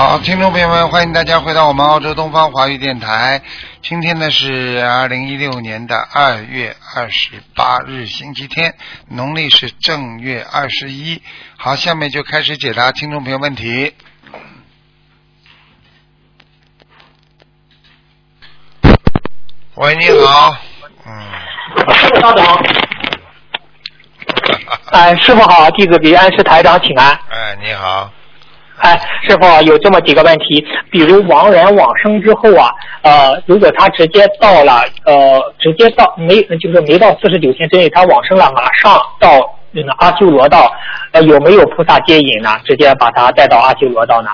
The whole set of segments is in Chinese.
好，听众朋友们，欢迎大家回到我们澳洲东方华语电台。今天呢是二零一六年的二月二十八日，星期天，农历是正月二十一。好，下面就开始解答听众朋友问题。喂，你好，嗯，师傅稍等。哎，师傅好，弟子给安师台长请安。哎，你好，哎，师傅有这么几个问题，比如亡人往生之后啊，呃，如果他直接到了，呃，直接到没就是没到四十九天之内，他往生了，马上到那个阿修罗道，呃，有没有菩萨接引呢？直接把他带到阿修罗道呢？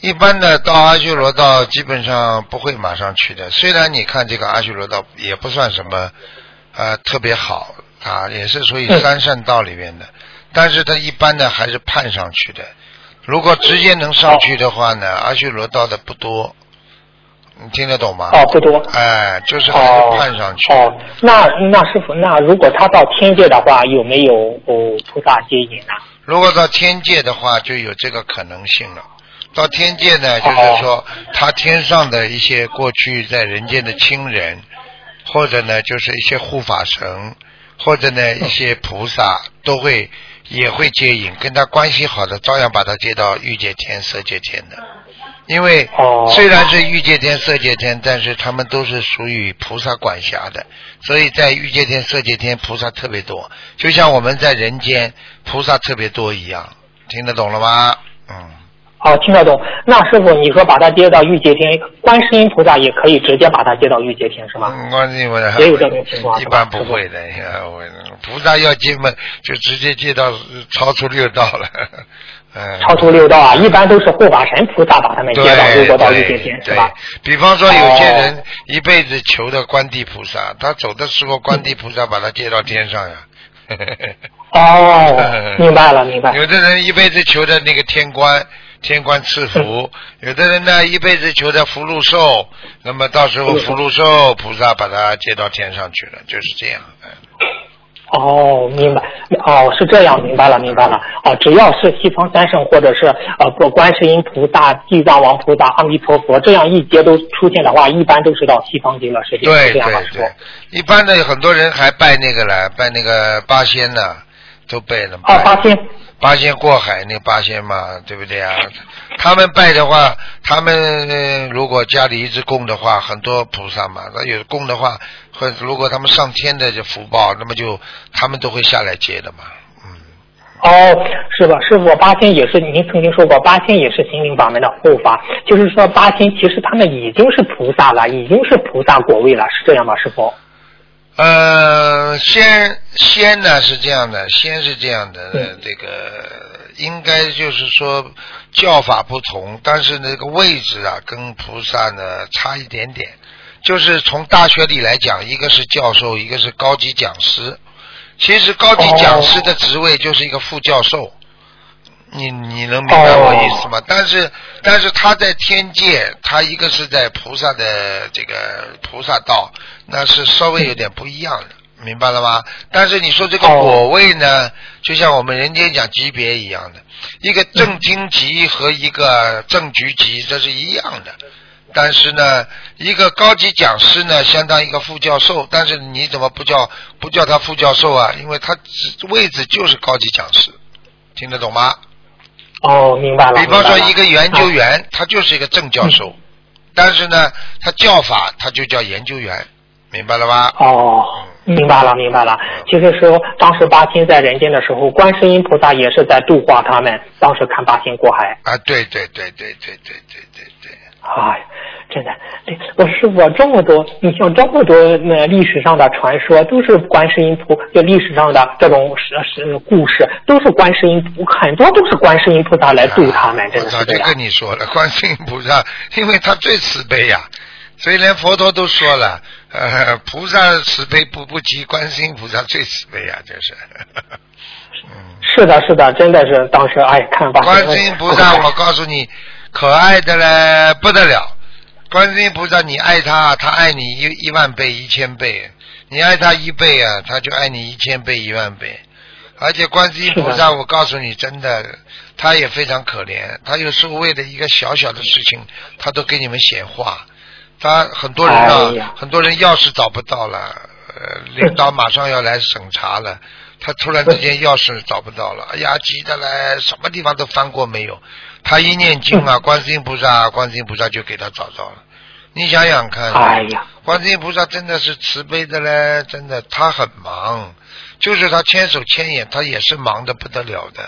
一般的到阿修罗道基本上不会马上去的。虽然你看这个阿修罗道也不算什么呃特别好啊，也是属于三善道里面的，但是他一般的还是盼上去的。如果直接能上去的话呢，阿修罗道的不多，你听得懂吗？哦，不多。哎，就是还是哦判上去。哦，那那师傅，那如果他到天界的话，有没有哦菩萨接引呢？如果到天界的话，就有这个可能性了。到天界呢，就是说他天上的一些过去在人间的亲人，或者呢就是一些护法神，或者呢一些菩萨都会也会接引，跟他关系好的照样把他接到欲界天、色界天的。因为哦。虽然是欲界天、色界天，但是他们都是属于菩萨管辖的，所以在欲界天、色界天菩萨特别多，就像我们在人间菩萨特别多一样，听得懂了吗？嗯，哦，听得懂。那师傅，你说把他接到玉界天，观世音菩萨也可以直接把他接到玉界天是吗？嗯观世音菩萨也有这种情况一般不会的，我菩萨要接嘛，就直接接到呃超出六道了。嗯，超出六道啊，一般都是护法神菩萨把他们接到，对如果到御界天是吧？比方说有些人哦一辈子求的观地菩萨，他走的时候观地菩萨把他接到天上呀。哦，明白了，明白。有的人一辈子求的那个天官，天官赐福；嗯 有的人呢一辈子求的福禄寿，那么到时候福禄寿菩萨把他接到天上去了，就是这样。嗯哦，明白。哦，是这样，明白了，明白了。哦，只要是西方三圣或者是呃不观世音菩萨、地藏王菩萨、阿弥陀佛这样一节都出现的话，一般都是到西方极乐世界。对对对，一般的很多人还拜那个了，拜那个八仙呢，都拜了。哦，八仙。八仙过海那八仙嘛，对不对啊？他们拜的话，他们、如果家里一直供的话，很多菩萨嘛，那有供的话，或如果他们上天的这福报，那么就他们都会下来接的嘛。嗯，哦，是吧？师傅，八仙也是您曾经说过，八仙也是心灵法门的护法，就是说八仙其实他们已经是菩萨了，已经是菩萨果位了，是这样吗？师傅？呃，先先呢是这样的，先是这样的，这个应该就是说叫法不同，但是那个位置啊跟菩萨呢差一点点。就是从大学里来讲，一个是教授，一个是高级讲师。其实高级讲师的职位就是一个副教授。你你能明白我意思吗？但是但是他在天界，他一个是在菩萨的这个菩萨道，那是稍微有点不一样的，明白了吗？但是你说这个哦果位呢，就像我们人间讲级别一样的，一个正厅级和一个正局级，这是一样的。但是呢，一个高级讲师呢，相当于一个副教授，但是你怎么不叫不叫他副教授啊？因为他只位置就是高级讲师，听得懂吗？哦，明白了。比方说一个研究员，他就是一个正教授，但是呢，他教法他就叫研究员，明白了吧？哦，明白了，明白了。其实说当时八仙在人间的时候，观世音菩萨也是在度化他们。当时看八仙过海。啊，对对对对对对。哎，真的，哎，我师傅这么多，你像这么多那历史上的传说，都是观世音菩，就历史上的这种是是故事，都是观世音菩，很多都是观世音菩萨来度他们，真我早就。跟你说了，观世音菩萨，因为他最慈悲呀、所以连佛陀都说了，呃，菩萨慈悲不不及观世音菩萨最慈悲啊，这是。是的，是的，真的是当时哎，看吧。观世音菩萨，我告诉你，可爱的嘞不得了。观世音菩萨，你爱他，他爱你一一万倍、一千倍；你爱他一倍啊，他就爱你一千倍、一万倍。而且观世音菩萨，我告诉你，真的，他也非常可怜。他有时候为了一个小小的事情，他都给你们显化。他很多人啊，很多人钥匙找不到了，呃，领导马上要来审查了，他突然之间钥匙找不到了，哎呀，急的嘞，什么地方都翻过没有。他一念经啊，观世音菩萨，观世音菩萨就给他找到了。你想想看，哎呀，观世音菩萨真的是慈悲的嘞，真的，他很忙。就是他千手千眼，他也是忙的不得了的，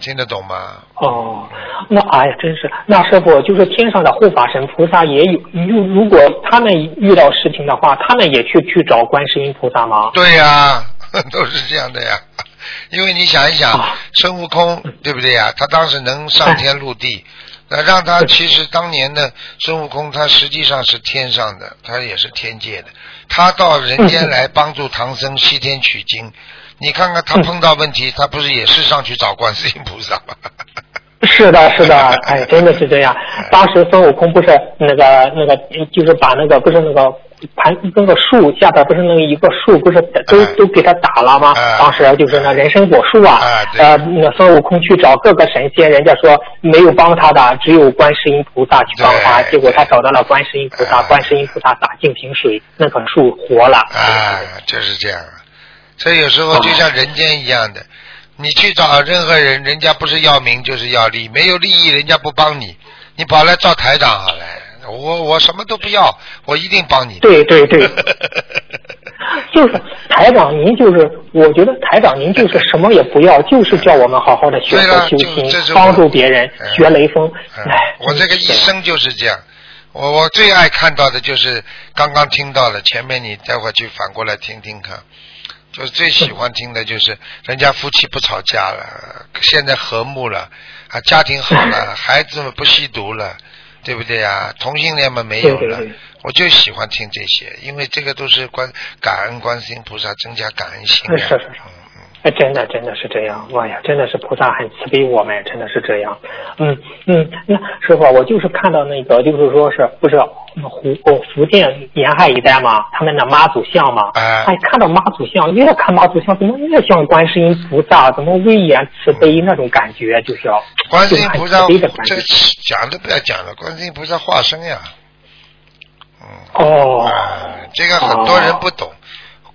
听得懂吗？哦，那哎呀，真是，那师傅就是天上的护法神菩萨也有，如如果他们遇到事情的话，他们也去去找观世音菩萨吗？对呀，都是这样的呀。因为你想一想，孙悟空对不对呀？他当时能上天入地。那让他其实当年的孙悟空，他实际上是天上的，他也是天界的。他到人间来帮助唐僧西天取经。你看看他碰到问题，他不是也是上去找观世音菩萨吗？是的，是的，哎，真的是这样。当时孙悟空不是那个那个，就是把那个不是那个。盘那个树下边不是那个一个树，不是都都给他打了吗？当时就是那人参果树啊，呃，那孙悟空去找各个神仙，人家说没有帮他的，只有观世音菩萨去帮他。结果他找到了观世音菩萨，观世音菩萨打净瓶水，那棵树活了。啊，就是这样。所以有时候就像人间一样的，你去找任何人，人家不是要名就是要利，没有利益人家不帮你，你跑来找台长好了。我我什么都不要，我一定帮你。对对对，就是台长，您就是，我觉得台长您就是什么也不要，就是叫我们好好的学佛修心，帮助别人，学雷锋。哎，我这个一生就是这样。我我最爱看到的就是刚刚听到的，前面你待会儿去反过来听听看，就是最喜欢听的就是人家夫妻不吵架了，现在和睦了啊，家庭好了，孩子们不吸毒了。对不对呀？同性恋嘛没有了，我就喜欢听这些，因为这个都是观感恩观世音菩萨，增加感恩心。是是是，哎，真的真的是这样，哇呀，真的是菩萨很慈悲我们，真的是这样。嗯嗯，那师傅，我就是看到那个，就是说是不是湖哦福建沿海一带嘛，他们的妈祖像嘛，哎，看到妈祖像，越看妈祖像，怎么越像观世音菩萨，怎么威严慈悲那种感觉，就是观世音菩萨这讲都不要讲了，观世音菩萨化身呀。嗯。哦。这个很多人不懂。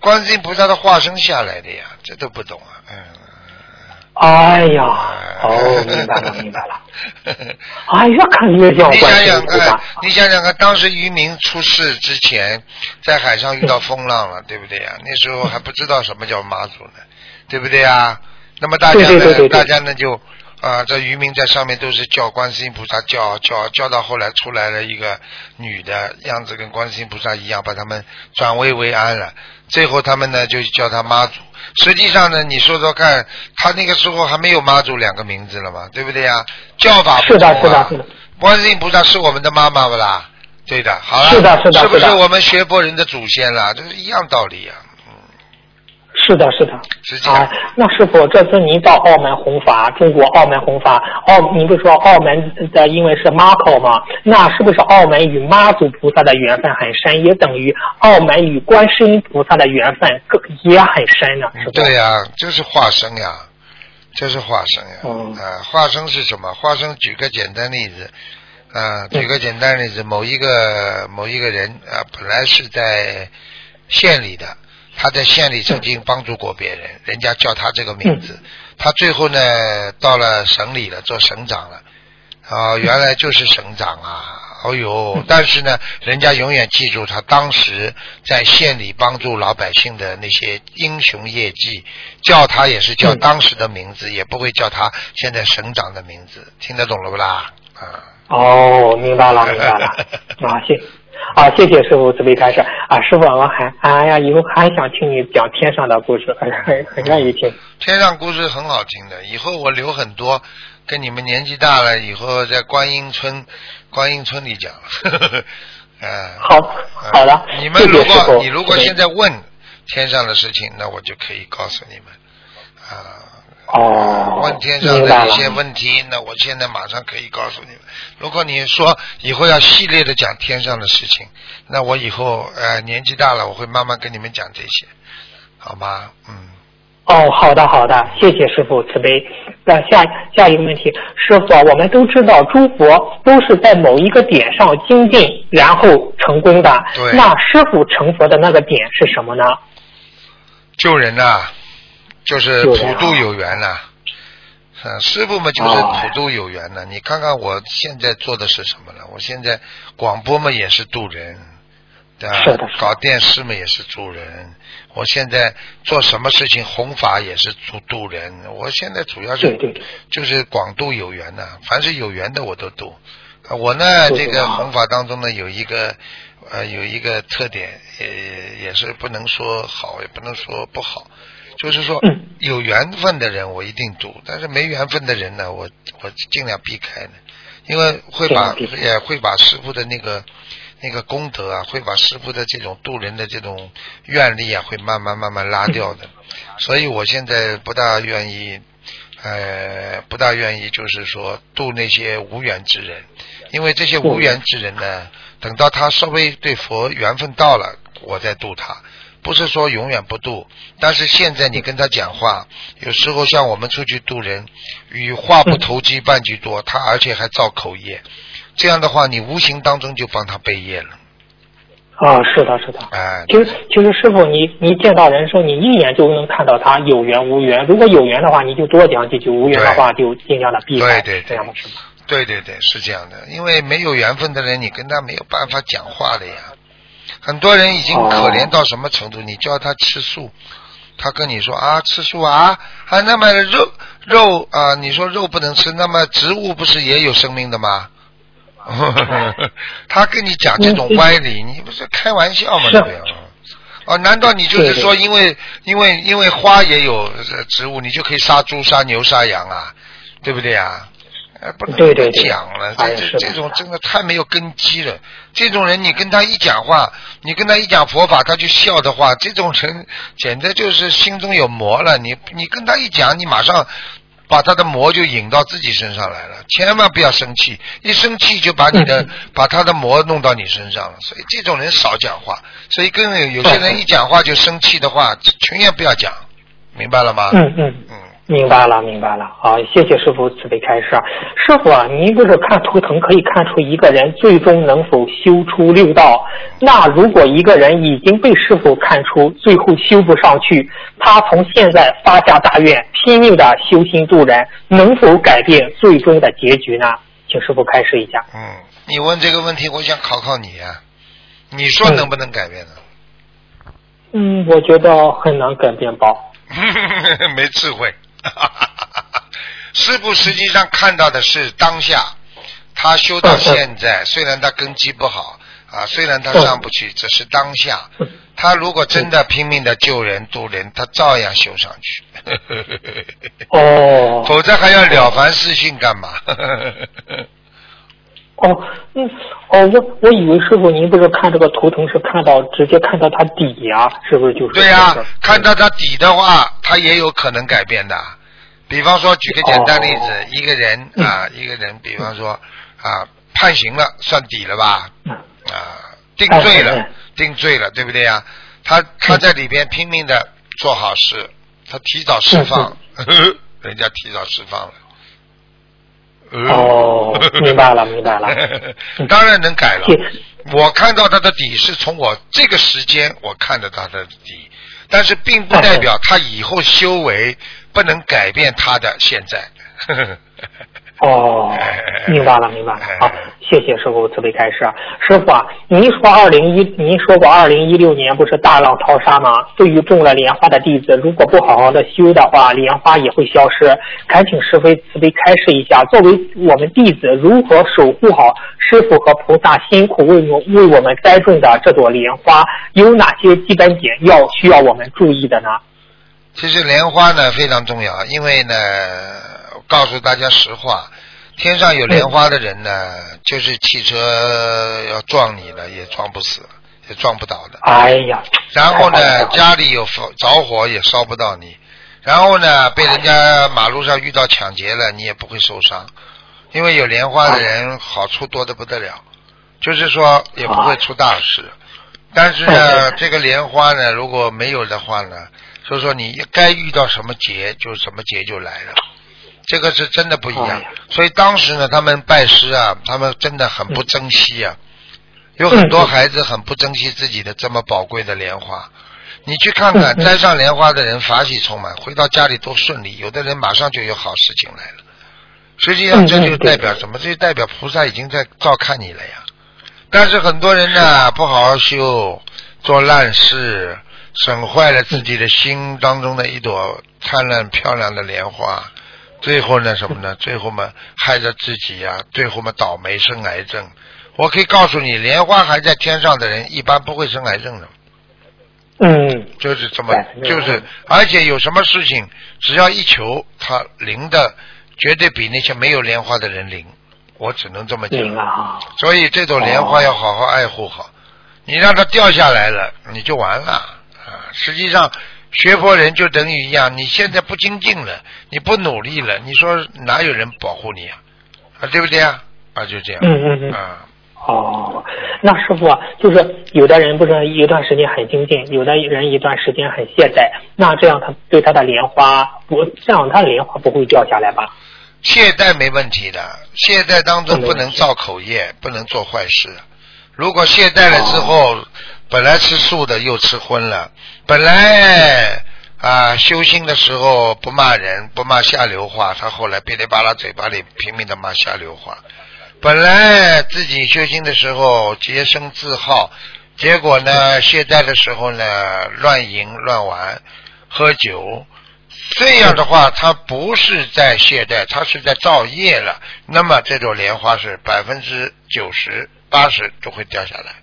观世音菩萨的化身下来的呀，这都不懂啊，嗯。哎呀，哦，明白了，明白了。哎呀，看越像观世音菩萨。你想想看，当时渔民出事之前，在海上遇到风浪了，对不对呀？那时候还不知道什么叫妈祖呢，对不对呀？那么大家呢，大家呢就。啊，这渔民在上面都是叫观世音菩萨，叫叫叫到后来出来了一个女的样子，跟观世音菩萨一样，把他们转危为安了。最后他们呢就叫他妈祖。实际上呢，你说说看，他那个时候还没有妈祖两个名字了嘛，对不对呀？叫法不同啊。观世音菩萨是我们的妈妈不啦？对的，好了，是的，是的，是不是我们学佛人的祖先了？这是一样道理呀。是的，是的，啊，那师傅，这次您到澳门弘法，中国澳门弘法，澳，您不是说澳门的因为是妈口吗？那是不是澳门与妈祖菩萨的缘分很深，也等于澳门与观世音菩萨的缘分更也很深呢？是对呀，就是化身呀，就是化身呀。嗯。啊，化身是什么？化身，举个简单例子，啊，举个简单例子，某一个某一个人啊，本来是在县里的。他在县里曾经帮助过别人，人家叫他这个名字。他最后呢，到了省里了，做省长了。啊，原来就是省长啊！哦呦，但是呢，人家永远记住他当时在县里帮助老百姓的那些英雄业绩，叫他也是叫当时的名字，也不会叫他现在省长的名字。听得懂了不啦？啊。哦，明白了，明白了。啊，谢。啊，谢谢师傅慈悲开示啊！师傅，我还哎呀，以后还想听你讲天上的故事，很很很愿意听。天上故事很好听的，以后我留很多，跟你们年纪大了以后在观音村，观音村里讲。嗯，好嗯好好的，你们如果你如果现在问天上的事情，那我就可以告诉你们啊。哦，问天上的一些问题，那我现在马上可以告诉你们。如果你说以后要系列的讲天上的事情，那我以后呃年纪大了，我会慢慢跟你们讲这些，好吗？嗯，哦，好的好的，谢谢师傅慈悲。那下下一个问题，师傅啊，我们都知道诸佛都是在某一个点上精进，然后成功的。对那师傅成佛的那个点是什么呢？救人呐、就是普救人啊度有缘呐、嗯，师傅嘛就是哦普度有缘呐、你看看我现在做的是什么呢？我现在广播嘛也是渡人，对吧？是的是搞电视嘛也是助人。我现在做什么事情弘法也是助渡人。我现在主要是就是广度有缘呐、凡是有缘的我都度。呃我呢，这个弘法当中呢有一个呃有一个特点，也也是不能说好，也不能说不好，就是说嗯。有缘分的人我一定度，但是没缘分的人呢，我我尽量避开呢，因为会把也会把师傅的那个那个功德啊，会把师傅的这种渡人的这种愿力啊，会慢慢慢慢拉掉的，所以我现在不大愿意。呃，不大愿意，就是说渡那些无缘之人，因为这些无缘之人呢，等到他稍微对佛缘分到了，我再渡他，不是说永远不渡。但是现在你跟他讲话，有时候像我们出去渡人，与话不投机半句多，他而且还造口业，这样的话，你无形当中就帮他背业了，啊，是的，是的。哎、其实，其实师傅，你你见到人生，你一眼就能看到他有缘无缘。如果有缘的话，你就多讲几句；无缘的话，就尽量的避开。对对对这样的是吗？对对对，是这样的，因为没有缘分的人，你跟他没有办法讲话的呀。很多人已经哦可怜到什么程度？你叫他吃素，他跟你说啊，吃素啊啊，那么肉肉啊，你说肉不能吃，那么植物不是也有生命的吗？他跟你讲这种歪理，你不是开玩笑吗？是对呀。哦，难道你就是说，因为因为因为花也有呃植物，你就可以杀猪、杀牛、杀羊啊？对不对啊？呃，不能对对对讲了，这这这种真的太没有根基了。这种人，你跟他一讲话，你跟他一讲佛法，他就笑的话，这种人简直就是心中有魔了。你你跟他一讲，你马上把他的魔就引到自己身上来了。千万不要生气，一生气就把你的、嗯 把他的魔弄到你身上了。所以这种人少讲话。所以跟有有些人一讲话就生气的话，群也不要讲，明白了吗？嗯嗯，嗯明白了，明白了。好，谢谢师傅慈悲开示。师傅啊，您不是看图腾可以看出一个人最终能否修出六道？那如果一个人已经被师傅看出最后修不上去，他从现在发下大愿，拼命的修心度人，能否改变最终的结局呢？请师傅开示一下。嗯，你问这个问题，我想考考你啊、你说能不能改变呢？嗯，我觉得很难改变吧。没智慧。师傅实际上看到的是当下，他修到现在，虽然他根基不好啊，虽然他上不去，这是当下。他如果真的拼命的救人度人，他照样修上去。哦 否则还要了凡四训干嘛？哦，嗯，哦，我我以为师傅您不是看这个图腾是看到直接看到它底呀、是不是就是？对呀、看到他底的话，他也有可能改变的。比方说，举个简单例子，哦一个人啊，一个人，比方说啊，判刑了，算底了吧？嗯啊，定罪了定罪了，对不对呀？他他在里边拼命的做好事，他提早释放，人家提早释放了。呃哦明白了明白了 当然能改了。我看到他的底是从我这个时间我看到他的底，但是并不代表他以后修为不能改变他的现在。哦，明白了明白了。哎好，谢谢师傅慈悲开示。师傅啊，您说二零一，您说过二零一六年不是大浪淘沙吗？对于种了莲花的弟子，如果不好好的修的话，莲花也会消失。恳请师傅慈悲开示一下，作为我们弟子，如何守护好师傅和菩萨辛苦为我为我们栽种的这朵莲花？有哪些基本点要需要我们注意的呢？其实莲花呢非常重要，因为呢，告诉大家实话，天上有莲花的人呢，就是汽车要撞你了，也撞不死，也撞不倒的。哎呀，然后呢，家里有着着火也烧不到你，然后呢，被人家马路上遇到抢劫了，你也不会受伤，因为有莲花的人好处多的不得了，就是说也不会出大事。但是呢，这个莲花呢，如果没有的话呢，就是说你该遇到什么劫，就什么劫就来了。这个是真的不一样哎，所以当时呢，他们拜师啊，他们真的很不珍惜啊，有很多嗯孩子很不珍惜自己的这么宝贵的莲花。你去看看，嗯嗯摘上莲花的人法喜充满，回到家里多顺利，有的人马上就有好事情来了。实际上，这就代表什么？这就代表菩萨已经在照看你了呀。但是很多人呢，不好好修，做烂事，损坏了自己的心当中的一朵灿烂漂亮的莲花，最后呢什么呢？最后嘛害着自己呀、最后嘛倒霉生癌症。我可以告诉你，莲花还在天上的人，一般不会生癌症的。嗯，就是这么就是，而且有什么事情，只要一求，他灵的绝对比那些没有莲花的人灵。我只能这么讲。灵啊，所以这种莲花要好好爱护好，你让它掉下来了，你就完了啊！实际上，学佛人就等于一样，你现在不精进了，你不努力了，你说哪有人保护你啊？啊，对不对啊？啊，就这样。嗯嗯嗯啊，哦，那师傅啊，就是有的人不是一段时间很精进，有的人一段时间很懈怠，那这样他对他的莲花不，这样他的莲花不会掉下来吧？懈怠没问题的，懈怠当中不能造口业，不能做坏事。如果懈怠了之后，本来吃素的又吃荤了，本来啊修心的时候不骂人，不骂下流话，他后来噼里啪啦嘴巴里拼命的骂下流话。本来自己修心的时候洁身自好，结果呢懈怠的时候呢乱淫乱玩，喝酒。这样的话，他不是在懈怠，他是在造业了。那么这朵莲花是百分之九十、八十都会掉下来，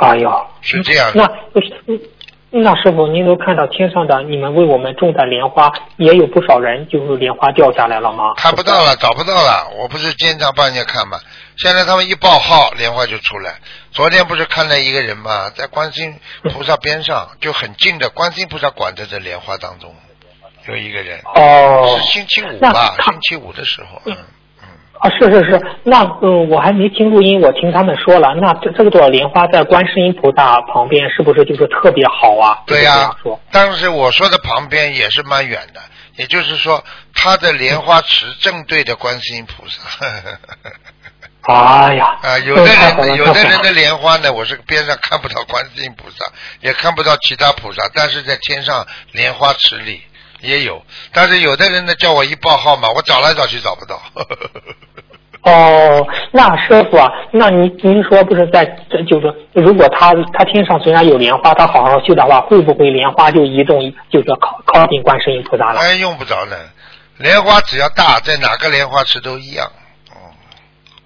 哎呦，是这样的。那不是，嗯那师傅您都看到天上的你们为我们种的莲花，也有不少人就是莲花掉下来了吗？看不到了，找不到了。我不是经常帮人家看吗？现在他们一报号，莲花就出来。昨天不是看了一个人吗？在观世音菩萨边上，就很近的观世音菩萨管着这莲花当中，有一个人，哦是，星期五吧？星期五的时候，嗯嗯。啊，是是是，那嗯，我还没听录音，我听他们说了，那这这个朵莲花在观世音菩萨旁边，是不是就是特别好啊？对呀、当时我说的旁边也是蛮远的，也就是说，它的莲花池正对着观世音菩萨。哎呀，啊，有的人有的人的莲花呢，我是边上看不到观世音菩萨，也看不到其他菩萨，但是在天上莲花池里也有。但是有的人呢，叫我一报号码，我找来找去找不到。哦，那师傅啊，那您您说不是在这就是，如果他他天上虽然有莲花，他好好修的话，会不会莲花就移动，就是靠靠近观世音菩萨了？哎，用不着呢，莲花只要大，在哪个莲花池都一样。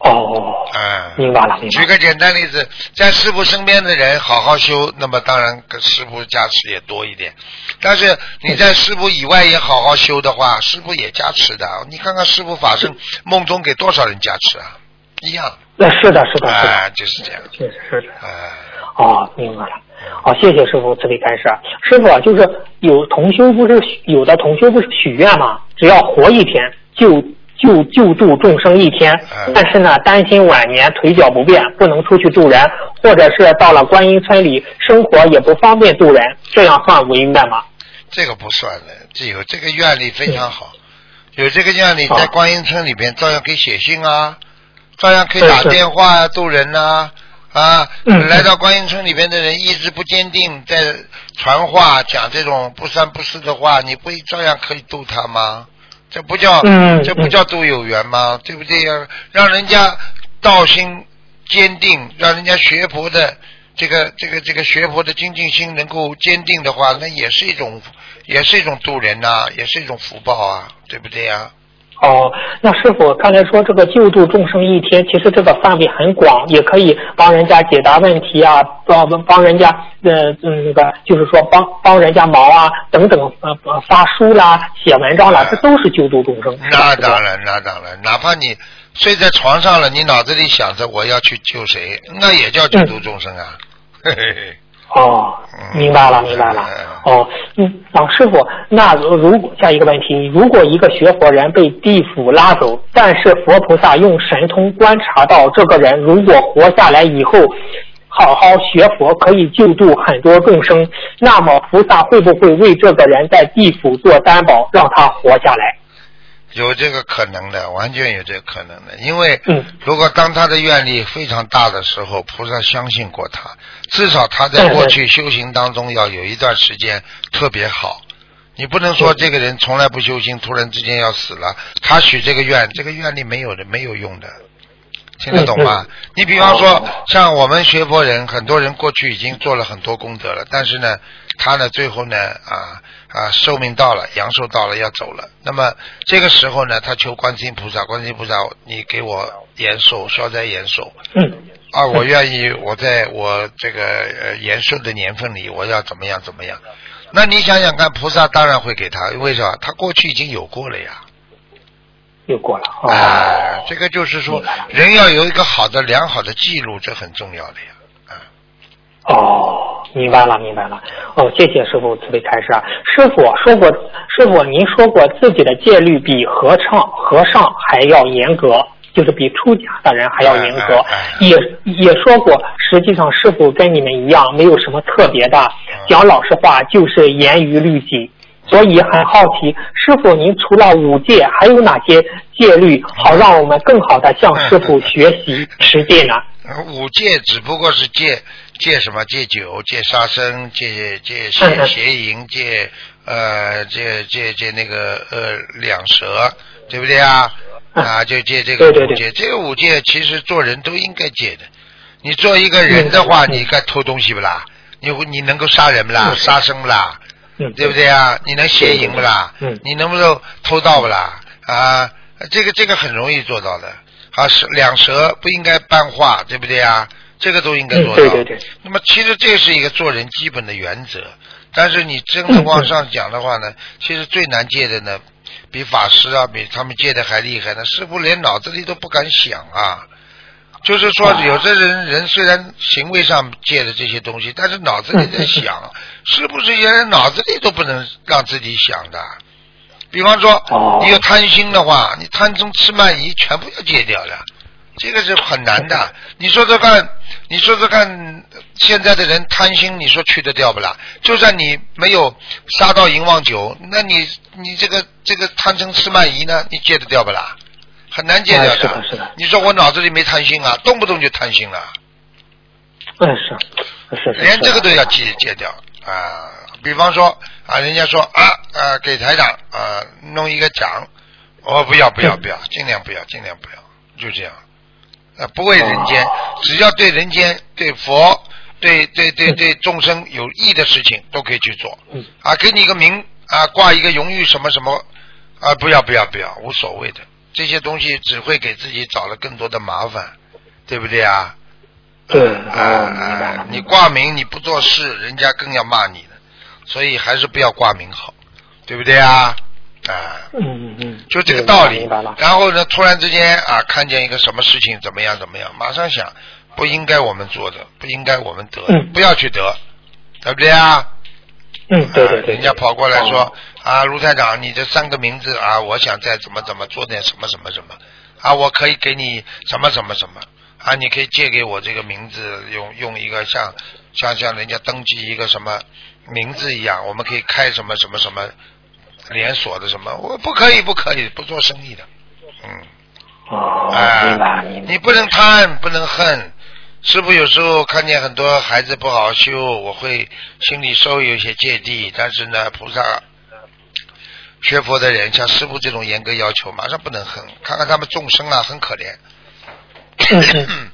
哦，嗯，明白了，明白。举个简单例子，在师傅身边的人好好修，那么当然跟师傅加持也多一点。但是你在师傅以外也好好修的话，师傅也加持的。你看看师傅法身梦中给多少人加持啊？一样，那是的，是的，是的，哎，就是这样，确实是的。哎，哦，明白了。好，谢谢师傅慈悲开示。师傅啊，就是有同修不是有的同修不是许愿吗？只要活一天，就就救助众生一天嗯。但是呢，担心晚年腿脚不便，不能出去渡人，或者是到了观音村里生活也不方便渡人，这样算违愿吗？这个不算的，这有这个愿力非常好，有这个愿力在观音村里边照样可以写信啊，照样可以打电话啊，渡人呐、啊，嗯来到观音村里边的人意志不坚定，在传话讲这种不三不四的话，你不照样可以渡他吗？这不叫、嗯这不叫度有缘吗？对不对呀？让人家道心坚定，让人家学佛的这个这个这个学佛的精进心能够坚定的话，那也是一种也是一种度人呐、也是一种福报啊，对不对呀？哦，那师傅刚才说这个救度众生一天，其实这个范围很广，也可以帮人家解答问题啊，帮帮人家呃嗯那个就是说帮帮人家忙啊等等呃呃发书啦、写文章啦，这都是救度众生。那当然，那当然，哪怕你睡在床上了，你脑子里想着我要去救谁，那也叫救度众生啊。嘿嘿 嘿。哦，明白了，明白了。哦，嗯，老师傅，那如果下一个问题，如果一个学佛人被地府拉走，但是佛菩萨用神通观察到这个人如果活下来以后，好好学佛，可以救度很多众生，那么菩萨会不会为这个人在地府做担保，让他活下来？有这个可能的，完全有这个可能的，因为嗯。如果当他的愿力非常大的时候，菩萨相信过他，至少他在过去修行当中要有一段时间特别好。你不能说这个人从来不修行，突然之间要死了，他许这个愿，这个愿力没有的，没有用的，听得懂吗？你比方说，像我们学佛人，很多人过去已经做了很多功德了，但是呢，他呢最后呢啊啊寿命到了，阳寿到了要走了，那么这个时候呢，他求观世音菩萨，观世音菩萨，你给我延寿，消灾延寿。嗯啊，我愿意，我在我这个呃延寿的年份里，我要怎么样怎么样？那你想想看，菩萨当然会给他，为什么？他过去已经有过了呀。又过了。哦啊，这个就是说，人要有一个好的、良好的记录，这很重要的呀。啊，哦，明白了，明白了。哦，谢谢师傅慈悲开示啊。师傅说过，师傅您说过自己的戒律比和尚和尚还要严格，就是比出家的人还要严格。哎哎哎也也说过，实际上师傅跟你们一样，没有什么特别的。讲老实话，就是严于律己。所以很好奇，师傅您除了五戒，还有哪些戒律，好让我们更好的向师傅学习持戒呢？呃五戒只不过是戒戒什么？戒酒、戒杀生、戒戒嗯邪嗯邪淫、戒呃戒戒戒那个呃两舌，对不对啊？嗯啊，就戒这个对对对五戒。这个五戒其实做人都应该戒的。你做一个人的话，你该偷东西不啦？你会你能够杀人不啦？嗯杀生不啦？嗯，对不对啊？你能邪淫不啦？嗯你能不能偷盗不啦？啊，这个这个很容易做到的。啊，是两舌不应该扮话，对不对啊？这个都应该做到。嗯对对对那么其实这是一个做人基本的原则，但是你真的往上讲的话呢，其实最难戒的呢，比法师啊，比他们戒的还厉害呢。师傅连脑子里都不敢想啊。就是说，有的人人虽然行为上戒了这些东西，但是脑子里在想，是不是原来脑子里都不能让自己想的？比方说哦，你有贪心的话，你贪嗔痴慢疑全部要戒掉的，这个是很难的。你说说看，你说说看，现在的人贪心，你说去得掉不啦？就算你没有杀到淫妄酒，那你你这个这个贪嗔痴慢疑呢，你戒得掉不啦？很难戒掉哎是的是的你说我脑子里没贪心啊，动不动就贪心了，嗯，是是是，连这个都要戒戒掉啊。比方说啊，人家说啊啊，给台长啊弄一个奖，我不要不要不要，尽量不要尽量不要，就这样。啊，不为人间，只要对人间、对佛、对对对对众生有益的事情，都可以去做。嗯啊，给你一个名啊，挂一个荣誉什么什么啊，不要不要不要，无所谓的，这些东西只会给自己找了更多的麻烦，对不对啊？对，啊你挂名你不做事，人家更要骂你的，所以还是不要挂名好，对不对啊？啊，嗯嗯嗯，就这个道理。然后呢，突然之间啊，看见一个什么事情怎么样怎么样，马上想，不应该我们做的，不应该我们得，嗯。不要去得，对不对啊？嗯，对对啊对，人家跑过来说哦。啊，卢台长，你这三个名字啊，我想再怎么怎么做点什么什么什么啊，我可以给你什么什么什么啊，你可以借给我这个名字，用用一个像像像人家登记一个什么名字一样，我们可以开什么什么什么连锁的什么，我不可以不可以不做生意的，嗯。哦，哎明白明白。你不能贪，不能恨。师傅有时候看见很多孩子不好好修，我会心里稍微有一些芥蒂。但是呢，菩萨学佛的人，像师傅这种严格要求，马上不能恨。看看他们众生啊，很可怜。嗯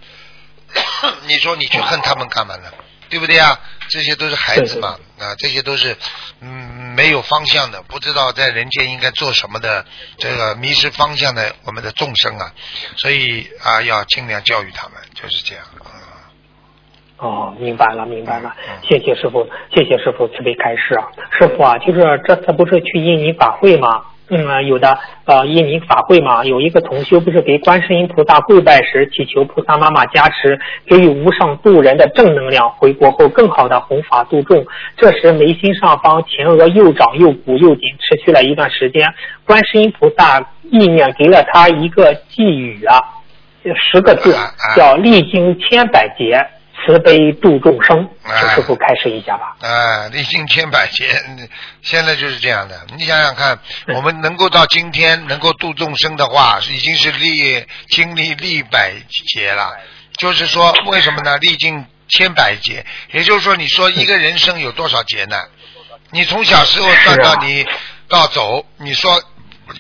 你说你去恨他们干嘛呢？对不对啊？这些都是孩子嘛，啊，这些都是嗯没有方向的，不知道在人间应该做什么的，这个迷失方向的我们的众生啊，所以啊，要尽量教育他们，就是这样。哦，明白了，明白了，谢谢师傅，谢谢师傅慈悲开示啊，师傅啊，就是这次不是去印尼法会吗？嗯，有的呃，印尼法会嘛，有一个同修不是给观世音菩萨跪拜时，祈求菩萨妈妈加持，给予无上度人的正能量，回国后更好的弘法度众。这时眉心上方前额又长又鼓又紧，持续了一段时间。观世音菩萨意念给了他一个寄语啊，十个字，叫历经千百劫。慈悲度众生，请师傅开示一下吧。啊，历经千百劫，现在就是这样的。你想想看，我们能够到今天能够度众生的话，已经是历经历历百劫了。就是说，为什么呢？历经千百劫，也就是说，你说一个人生有多少劫呢？你从小时候算到你到走，你说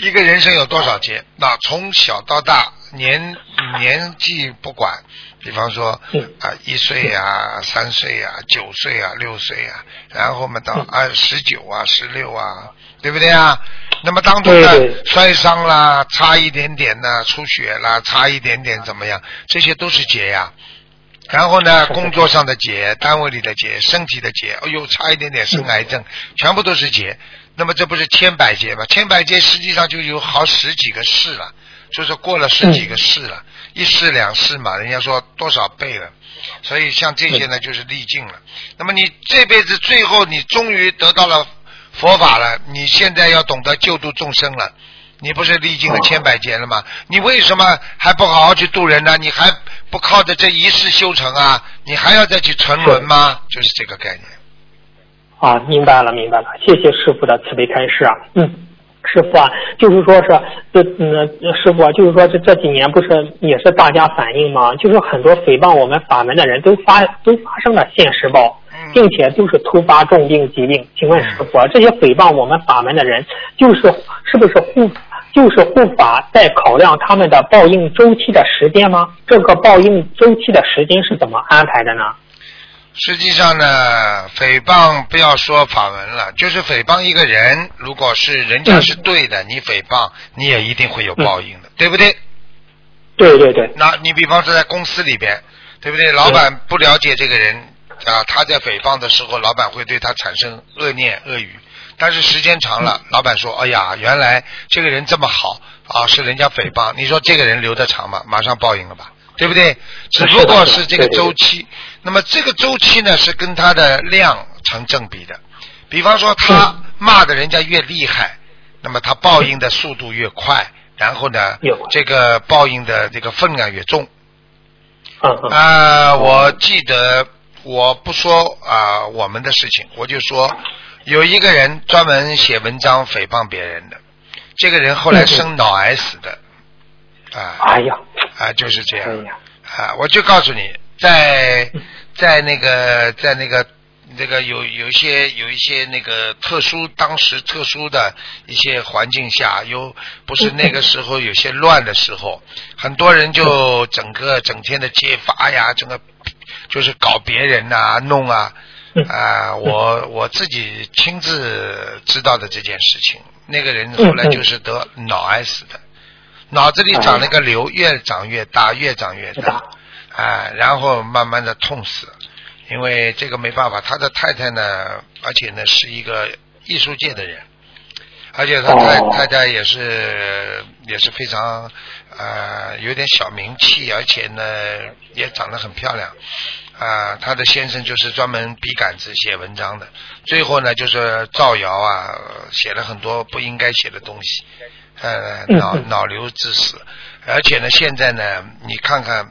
一个人生有多少劫？那从小到大，年年纪不管。比方说啊，一岁啊，三岁啊，九岁啊，六岁啊，然后嘛到二十九啊，十六啊，对不对啊？那么当中呢，摔伤啦，差一点点呢，出血啦，差一点点怎么样？这些都是劫呀。然后呢，工作上的劫，单位里的劫，身体的劫，哎呦，差一点点生癌症，全部都是劫。那么这不是千百劫吗？千百劫实际上就有好十几个世了，就是过了十几个世了。一世两世嘛，人家说多少倍了，所以像这些呢，就是历尽了。那么你这辈子最后你终于得到了佛法了，你现在要懂得救度众生了，你不是历经了千百劫了吗？你为什么还不好好去度人呢？你还不靠着这一世修成啊？你还要再去沉沦吗？就是这个概念。啊，明白了，明白了，谢谢师傅的慈悲开示啊，嗯。师傅啊，就是说是这嗯，师傅啊，就是说这这几年不是也是大家反映吗？就是很多诽谤我们法门的人都发都发生了现实报，并且就是突发重病疾病。请问师傅，啊，这些诽谤我们法门的人，就是是不是护就是护法在考量他们的报应周期的时间吗？这个报应周期的时间是怎么安排的呢？实际上呢，诽谤不要说法文了，就是诽谤一个人，如果是人家是对的，你诽谤你也一定会有报应的，对不对？对对对。那你比方说在公司里边，对不对？老板不了解这个人啊，他在诽谤的时候，老板会对他产生恶念恶语，但是时间长了，老板说：“哎呀，原来这个人这么好啊，是人家诽谤。”你说这个人留得长吗？马上报应了吧？对不对？只不过是这个周期。那么这个周期呢，是跟它的量成正比的。比方说，他骂的人家越厉害，那么他报应的速度越快，然后呢，这个报应的这个分量越重。啊，我记得我不说啊我们的事情，我就说有一个人专门写文章诽谤别人的，这个人后来生脑癌死的。啊。哎呀。啊，就是这样。啊，我就告诉你。在在那个在那个那个有有一些有一些那个特殊当时特殊的一些环境下，有不是那个时候有些乱的时候，很多人就整个整天的揭发呀，整个就是搞别人呐，弄啊啊！我我自己亲自知道的这件事情，那个人后来就是得脑癌死的，脑子里长了个瘤，越长越大，越长越大。啊，然后慢慢的痛死，因为这个没办法，他的太太呢，而且呢是一个艺术界的人，而且他太太太也是也是非常呃有点小名气，而且呢也长得很漂亮。啊。他的先生就是专门笔杆子写文章的，最后呢就是造谣啊，写了很多不应该写的东西，呃脑脑瘤致死，而且呢现在呢你看看。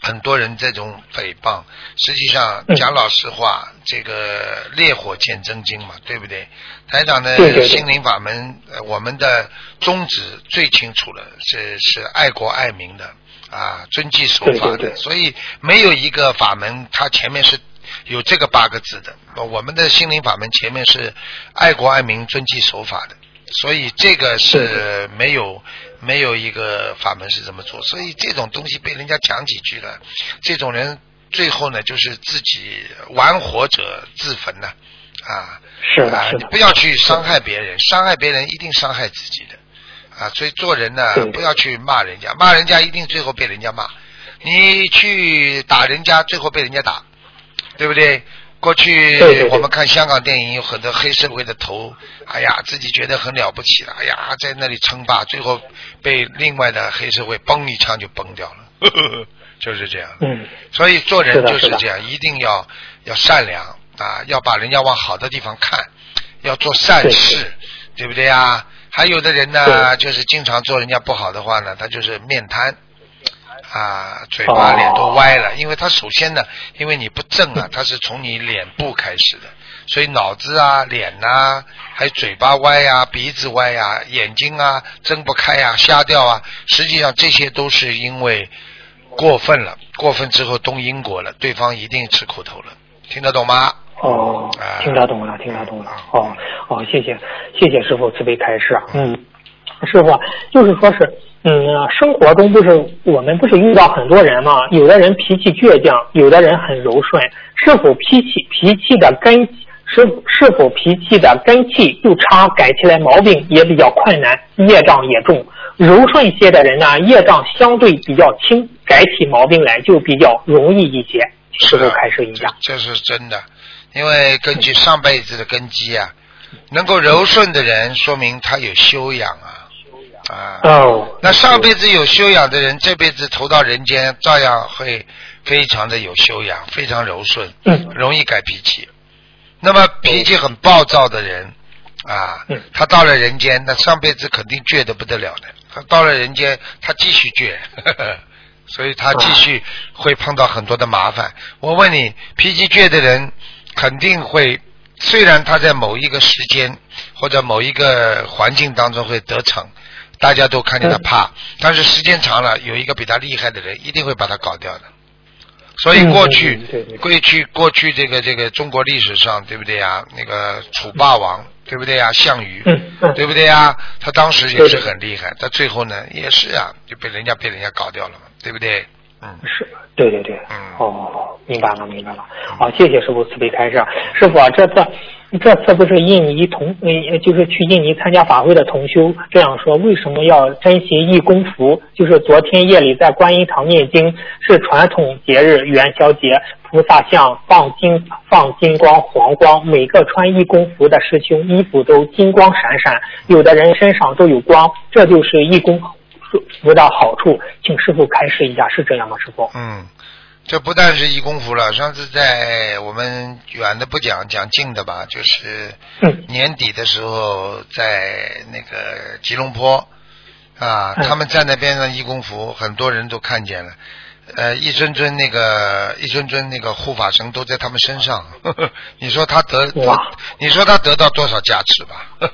很多人这种诽谤，实际上讲老实话，这个烈火见真金嘛，对不对？台长的心灵法门，我们的宗旨最清楚了，是是爱国爱民的啊，遵纪守法的。所以没有一个法门，它前面是有这个八个字的。我们的心灵法门前面是爱国爱民、遵纪守法的，所以这个是没有。没有一个法门是这么做，所以这种东西被人家讲几句了，这种人最后呢就是自己玩火者自焚呢，啊，啊，是的是的你不要去伤害别人，伤害别人一定伤害自己的啊。所以做人呢，不要去骂人家，骂人家一定最后被人家骂。你去打人家，最后被人家打，对不对？过去我们看香港电影，有很多黑社会的头，哎呀，自己觉得很了不起了，哎呀，在那里称霸，最后被另外的黑社会嘣一枪就崩掉了，就是这样。嗯，所以做人就是是这样，一定要要善良啊，要把人家往好的地方看，要做善事，对不对呀？还有的人呢，就是经常做人家不好的话呢，他就是面瘫。啊，嘴巴、哦脸都歪了，因为他首先呢，因为你不正啊，他是从你脸部开始的，所以脑子啊、脸呐、还有嘴巴歪呀、鼻子歪呀、眼睛啊睁不开呀、瞎掉啊，实际上这些都是因为过分了，过分之后动因果了，对方一定吃苦头了，听得懂吗？哦啊，听得懂了，听得懂了。哦哦，谢谢谢谢师傅慈悲开示啊。嗯，师傅啊就是说是，嗯，生活中不是我们不是遇到很多人嘛，有的人脾气倔强，有的人很柔顺，是否脾气脾气的根是是否脾气的根气又差，改起来毛病也比较困难，业障也重。柔顺些的人呢，业障相对比较轻，改起毛病来就比较容易一些。师傅的开示一下。这这是真的，因为根据上辈子的根基啊，能够柔顺的人，说明他有修养啊啊。哦，那上辈子有修养的人，这辈子投到人间，照样会非常的有修养，非常柔顺，嗯容易改脾气。那么脾气很暴躁的人啊嗯，他到了人间，那上辈子肯定倔得不得了的。他到了人间，他继续倔，所以他继续会碰到很多的麻烦。我问你，脾气倔的人肯定会，虽然他在某一个时间或者某一个环境当中会得逞，大家都看见他嗯怕，但是时间长了，有一个比他厉害的人一定会把他搞掉的。所以嗯过去过去过去这个这个中国历史上，对不对呀？那个楚霸王，对不对呀？项羽，对不对呀？他当时也是很厉害，他最后呢也是啊，就被人家被人家搞掉了嘛，对不对？嗯，是，对对对，嗯哦，明白了明白了，好，谢谢师傅慈悲开示啊，师傅啊，这次这次不是印尼同呃就是去印尼参加法会的同修这样说，为什么要珍惜义工服？就是昨天夜里在观音堂念经，是传统节日元宵节，菩萨像放金放金光黄光，每个穿义工服的师兄衣服都金光闪闪，有的人身上都有光，这就是义工服的好处，请师傅开示一下，是这样吗？师傅？嗯，这不但是义工服了，上次在我们远的不讲，讲近的吧，就是嗯年底的时候在那个吉隆坡啊，嗯他们站在那边上义工服，很多人都看见了。呃，一尊尊那个一尊尊那个护法神都在他们身上，呵 呵你说他得你说他得到多少加持吧？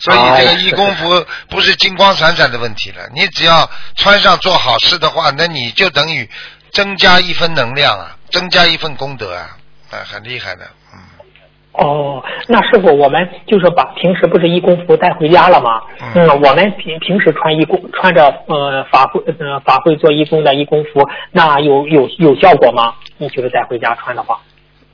所以这个哎义工服不是金光闪闪的问题了，你只要穿上做好事的话，那你就等于增加一份能量啊，增加一份功德啊，啊，很厉害的，嗯。哦，那师傅，我们就是把平时不是义工服带回家了吗？嗯我们平平时穿义工穿着呃法会呃法会做义工的义工服，那有有有效果吗？你就是带回家穿的话，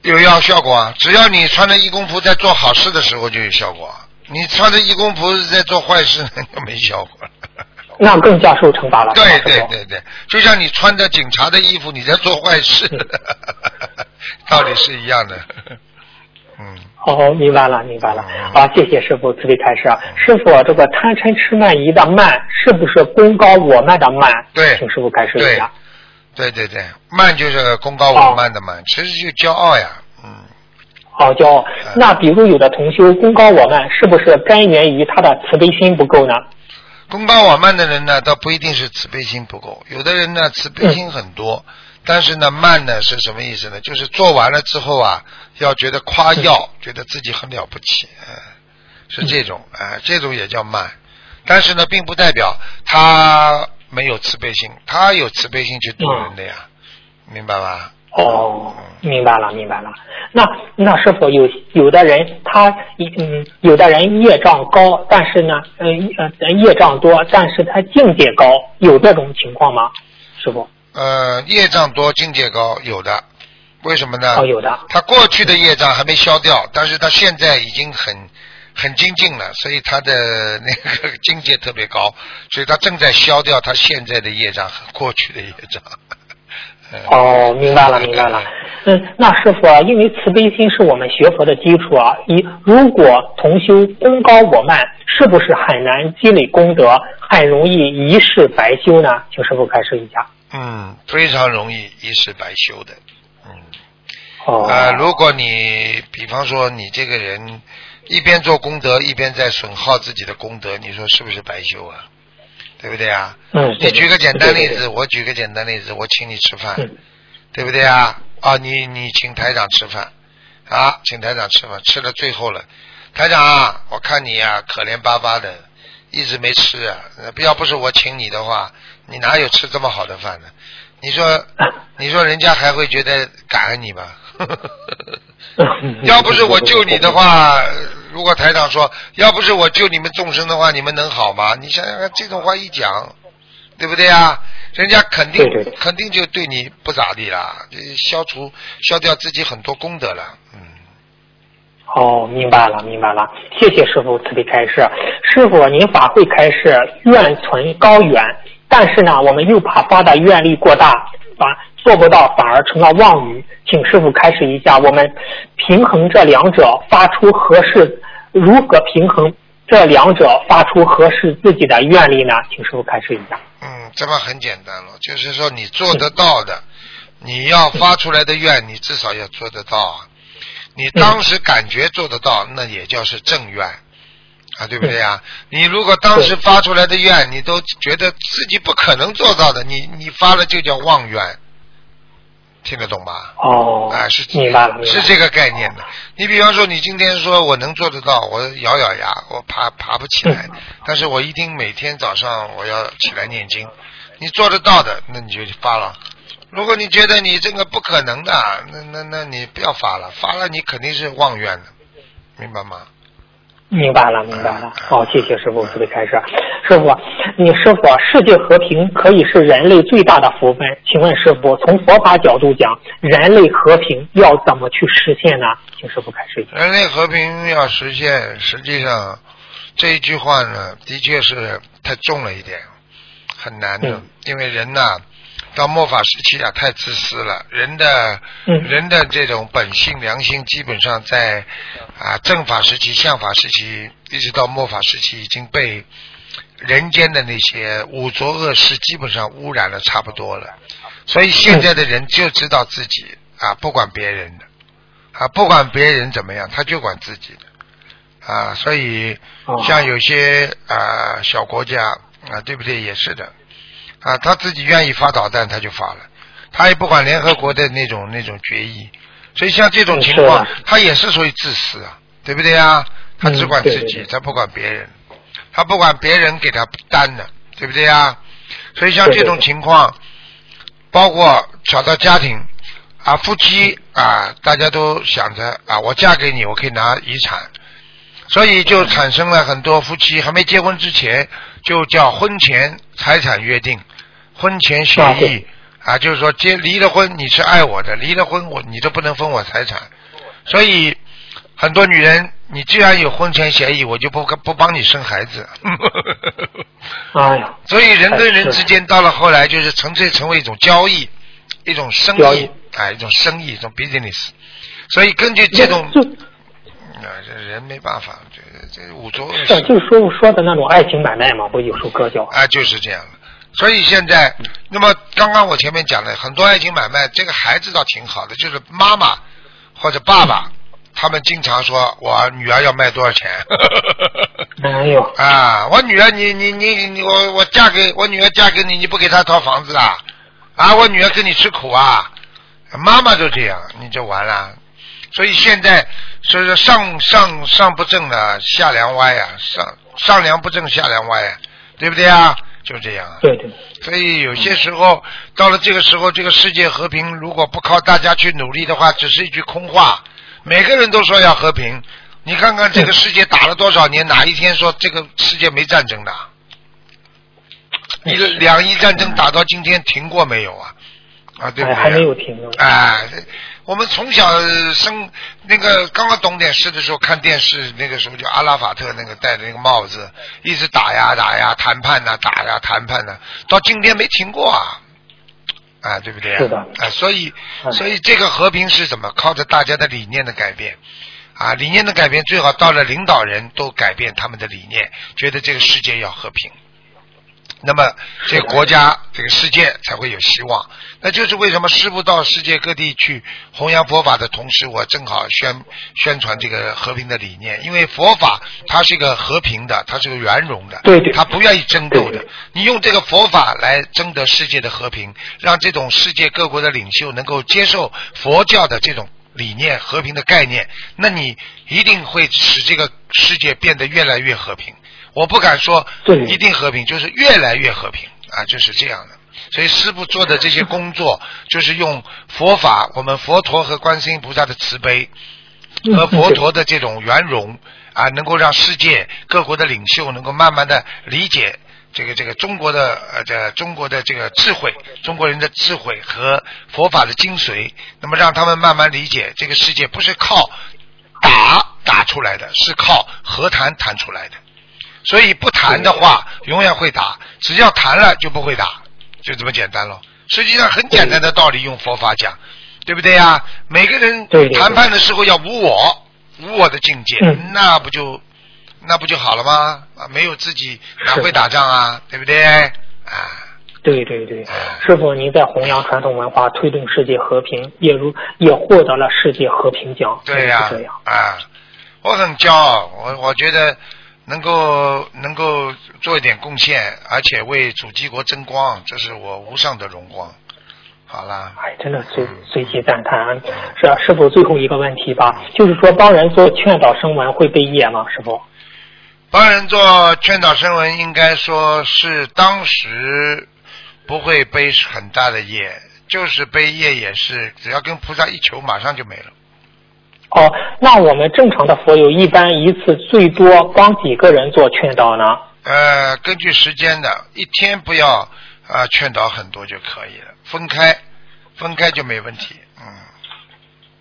有要效果啊！只要你穿着义工服在做好事的时候就有效果，你穿着义工服在做坏事那 就没效果了。那更加受惩罚了。对对对对，就像你穿着警察的衣服你在做坏事，道理是一样的。嗯，哦，明白了，明白了嗯。好，谢谢师傅慈悲开示啊。师傅，这个贪嗔痴慢疑的慢，是不是功高我慢的慢？对请师傅开示一下。对对对，慢就是功高我慢的慢，其实就骄傲呀。嗯，好骄傲。那比如有的同修功高我慢，是不是根源于他的慈悲心不够呢？功高我慢的人呢，倒不一定是慈悲心不够，有的人呢慈悲心很多，但是呢慢呢是什么意思呢？就是做完了之后啊，要觉得夸耀，觉得自己很了不起，嗯，是这种，啊、这种也叫慢，但是呢，并不代表他没有慈悲心，他有慈悲心去度人的呀，明白吧？哦，明白了，明白了。那那是否有有的人他嗯，有的人业障高，但是呢，呃呃业障多，但是他境界高，有这种情况吗？师傅？呃，业障多，境界高，有的，为什么呢？哦，有的。他过去的业障还没消掉，但是他现在已经很很精进了，所以他的 那个境界特别高，所以他正在消掉他现在的业障和过去的业障。哦，明白了，明白了。嗯，那师傅啊，因为慈悲心是我们学佛的基础啊，一如果同修功高我慢，是不是很难积累功德，很容易一世白修呢？请师傅开示一下。嗯，非常容易一世白修的。嗯。哦。呃，如果你比方说你这个人一边做功德，一边在损耗自己的功德，你说是不是白修啊？对不对啊？嗯。你举个简单例子，我举个简单例子，我请你吃饭，对不对啊？啊，你你请台长吃饭，啊，请台长吃饭，吃到最后了，台长啊，我看你呀可怜巴巴的，一直没吃啊，要不是我请你的话，你哪有吃这么好的饭呢？你说，你说人家还会觉得感恩你吗？要不是我救你的话，如果台长说，要不是我救你们众生的话，你们能好吗？你想想看，这种话一讲，对不对啊？人家肯定肯定就对你不咋地了，消除消掉自己很多功德了，嗯。哦，明白了，明白了，谢谢师傅慈悲开示。师傅，您法会开示，愿存高远，但是呢，我们又怕发的愿力过大，反做不到，反而成了妄语。请师傅开始一下，我们平衡这两者，发出合适，如何平衡这两者，发出合适自己的愿力呢？请师傅开始一下。嗯，这么很简单了，就是说你做得到的，你要发出来的愿，你至少要做得到啊。你当时感觉做得到，那也叫是正愿啊，对不对呀？你如果当时发出来的愿，你都觉得自己不可能做到的，你你发了就叫妄愿。听得懂吧？哦，啊，是明白了，是这个概念的。你比方说，你今天说我能做得到，我咬咬牙，我爬爬不起来，但是我一定每天早上我要起来念经。你做得到的，那你就发了。如果你觉得你这个不可能的，那那那你不要发了，发了你肯定是妄愿的，明白吗？明白了，明白了。好，谢谢师傅慈悲开示。师傅，你师傅，世界和平可以是人类最大的福分。请问师傅，从佛法角度讲，人类和平要怎么去实现呢？请师傅开示一下。人类和平要实现，实际上这一句话呢，的确是太重了一点，很难的，因为人呐。到末法时期啊，太自私了。人的人的这种本性良心，基本上在啊正法时期、相法时期，一直到末法时期，已经被人间的那些污浊恶事基本上污染了差不多了。所以现在的人就知道自己啊，不管别人的啊，不管别人怎么样，他就管自己的啊。所以像有些啊小国家啊，对不对？也是的。啊，他自己愿意发导弹，他就发了，他也不管联合国的那种那种决议，所以像这种情况，他也是属于自私啊，对不对啊？他只管自己，他不管别人，他不管别人给他担的，对不对啊？所以像这种情况，包括找到家庭啊，夫妻啊，大家都想着啊，我嫁给你，我可以拿遗产，所以就产生了很多夫妻还没结婚之前就叫婚前财产约定。婚前协议啊，就是说结离了婚你是爱我的，离了婚我你都不能分我财产，所以很多女人，你既然有婚前协议，我就不不帮你生孩子。哎呀，所以人跟人之间到了后来就是纯粹成为一种交易，一种生意啊，一种生意，一种 business。所以根据这种啊，这人没办法，这这五浊恶事。就是说说的那种爱情买卖嘛，不有首歌叫啊，就是这样的。所以现在，那么刚刚我前面讲的很多爱情买卖，这个孩子倒挺好的，就是妈妈或者爸爸，他们经常说我女儿要卖多少钱。没有。啊，我女儿，你你你你，我我嫁给我女儿嫁给你，你不给她套房子啊？啊，我女儿跟你吃苦啊？妈妈就这样，你就完了。所以现在，所以说上上上不正的下梁歪呀，上上梁不正下梁歪呀，对不对啊？就这样，对对。所以有些时候到了这个时候，这个世界和平如果不靠大家去努力的话，只是一句空话。每个人都说要和平，你看看这个世界打了多少年，哪一天说这个世界没战争的？你两伊战争打到今天停过没有啊？啊，对不对还没有停呢。哎，我们从小生那个刚刚懂点事的时候，看电视那个时候就阿拉法特那个戴的那个帽子，一直打呀打呀，谈判呐、打呀谈判呐、到今天没停过啊，啊，对不对、啊？是的啊，所以嗯所以这个和平是怎么靠着大家的理念的改变。啊，理念的改变最好到了领导人都改变他们的理念，觉得这个世界要和平。那么这个国家、这个世界才会有希望。那就是为什么师傅到世界各地去弘扬佛法的同时，我正好宣宣传这个和平的理念。因为佛法它是一个和平的，它是个圆融的，对对它不愿意争斗的。你用这个佛法来争得世界的和平，让这种世界各国的领袖能够接受佛教的这种理念、和平的概念，那你一定会使这个世界变得越来越和平。我不敢说对一定和平，就是越来越和平啊，就是这样的。所以师傅做的这些工作，就是用佛法，我们佛陀和观世音菩萨的慈悲嗯和佛陀的这种圆融啊，能够让世界各国的领袖能够慢慢的理解这个这个中国的呃这中国的这个智慧，中国人的智慧和佛法的精髓，那么让他们慢慢理解这个世界不是靠打打出来的，是靠和谈谈出来的。所以不谈的话，永远会打；只要谈了，就不会打，就这么简单了。实际上很简单的道理，用佛法讲，对不对呀？每个人谈判的时候要无我，无我的境界，嗯那不就那不就好了吗？啊，没有自己哪会打仗啊？对不对？啊，对对对，师傅，您在弘扬传统文化，推动世界和平，也如也获得了世界和平奖，对呀、是这样。啊，我很骄傲，我我觉得能够能够做一点贡献，而且为主机国争光，这是我无上的荣光。好啦，哎，真的随随喜赞叹。是啊，师傅，最后一个问题吧，就是说帮人做劝导声闻会被业吗？师傅？帮人做劝导声闻，应该说是当时不会背很大的业，就是背业也是，只要跟菩萨一求，马上就没了。哦，那我们正常的佛友一般一次最多帮几个人做劝导呢？呃，根据时间的，一天不要啊、劝导很多就可以了，分开，分开就没问题。嗯，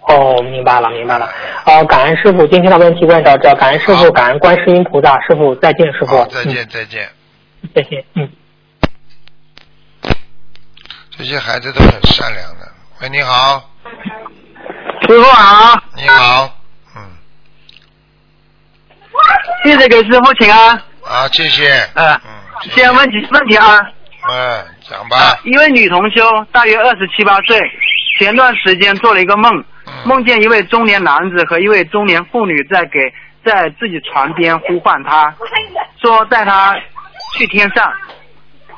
哦，明白了，明白了。啊、感恩师傅，今天的问题问到这，感恩师好傅，感恩观世音菩萨，师傅再见，师傅。再见，再见。嗯，再见，嗯。这些孩子都很善良的。喂，你好，师傅好，你好，嗯，弟子给师傅请安。啊，谢谢。呃嗯，先问几问题啊，嗯，讲呃吧。一位女同修大约二十七八岁，前段时间做了一个梦，嗯梦见一位中年男子和一位中年妇女在给在自己床边呼唤他，说带他去天上，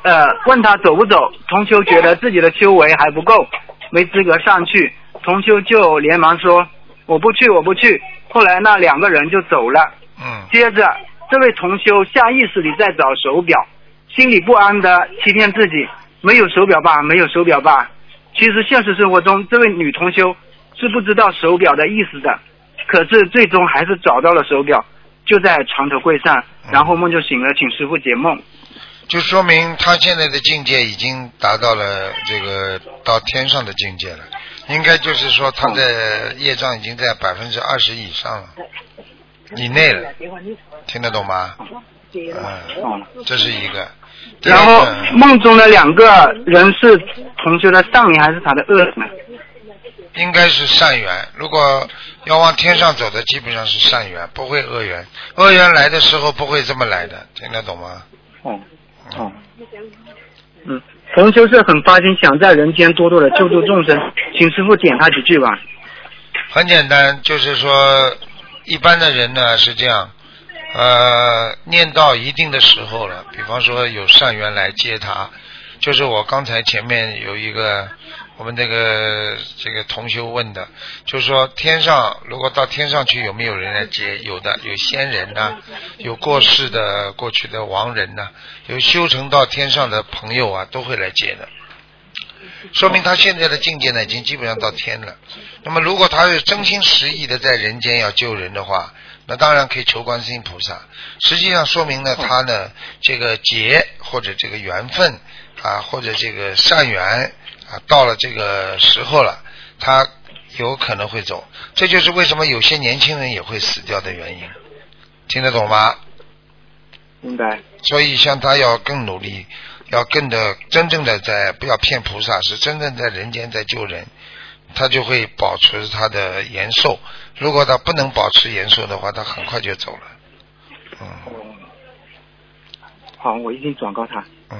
呃，问他走不走。同修觉得自己的修为还不够，没资格上去，同修就连忙说我不去，我不去。后来那两个人就走了。嗯接着，这位同修下意识里在找手表，心里不安的欺骗自己，没有手表吧，没有手表吧。其实现实生活中，这位女同修是不知道手表的意思的，可是最终还是找到了手表，就在床头柜上，然后梦就醒了，请师傅解梦。就说明他现在的境界已经达到了这个到天上的境界了，应该就是说他的业障已经在百分之二十以上了，以内了，听得懂吗？嗯，这是一个。然后梦中的两个人是同修的上缘还是他的恶？应该是善缘，如果要往天上走的，基本上是善缘，不会恶缘。恶缘来的时候不会这么来的，听得懂吗？哦哦，嗯，同修是很发心想在人间多多的救助众生，请师傅点他几句吧。很简单，就是说，一般的人呢是这样，呃，念到一定的时候了，比方说有善缘来接他，就是我刚才前面有一个我们这个这个同修问的，就是说天上如果到天上去有没有人来接？有的，有仙人呐、有过世的过去的亡人呐、有修成到天上的朋友啊，都会来接的。说明他现在的境界呢，已经基本上到天了。那么，如果他是真心实意的在人间要救人的话，那当然可以求观世音菩萨。实际上说明呢，他呢这个劫或者这个缘分啊，或者这个善缘啊，到了这个时候了，他有可能会走。这就是为什么有些年轻人也会死掉的原因。听得懂吗？明白。所以像他要更努力，要更的真正的在不要骗菩萨，是真正在人间在救人，他就会保持他的延寿。如果他不能保持延寿的话，他很快就走了。嗯好，我一定转告他。嗯，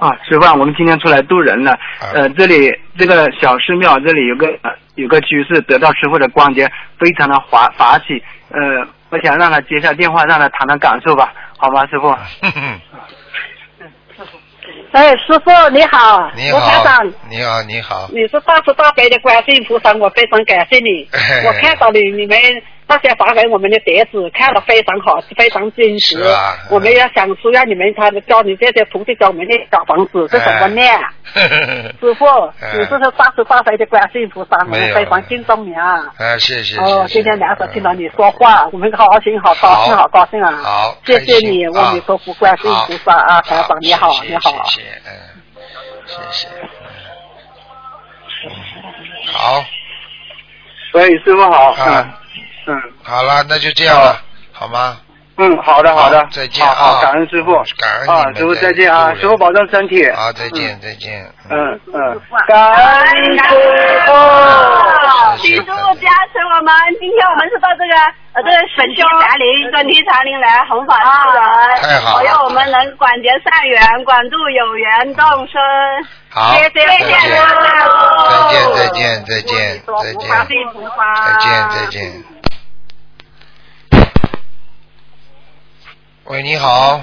啊，师傅啊，我们今天出来渡人了。呃，这里这个小寺庙这里有个、呃、有个居士得到师傅的光洁，非常的法法喜。呃，我想让他接下电话，让他谈谈感受吧，好吧，师傅。哎，师傅你好，你好长，，你好，你好。你是大慈大悲的观世音菩萨，我非常感谢你。我看到你你们那些发给我们的碟子，看得非常好，非常真实。是啊我们要想说让你们他教你这些徒弟教我们的小房子是怎么念。师傅，哎你这是大慈大悲的观世音菩萨，我们非常敬重你啊。啊，谢谢。哦，今天两手听到你说话，我们好高兴，好高兴，好好高兴啊！好谢谢你，啊阿弥陀佛，观世音菩萨啊，台长你好，你好。谢谢，嗯，谢谢，嗯，好，喂，师傅好。啊，嗯。好了，那就这样了，好。吗？嗯，好的好的，再见啊。感恩师傅，感恩啊，师傅再见啊，师傅保重身体。好，再见，再见。嗯。嗯，感恩师傅。师傅。加持我们，今天我们是到这个呃这个本天禅林专题禅林来弘法度人，太好了。保佑我们能广结善缘，广度有缘众生。好，谢谢再见，再见，再见，再见，再见，再见，再见。喂，你好，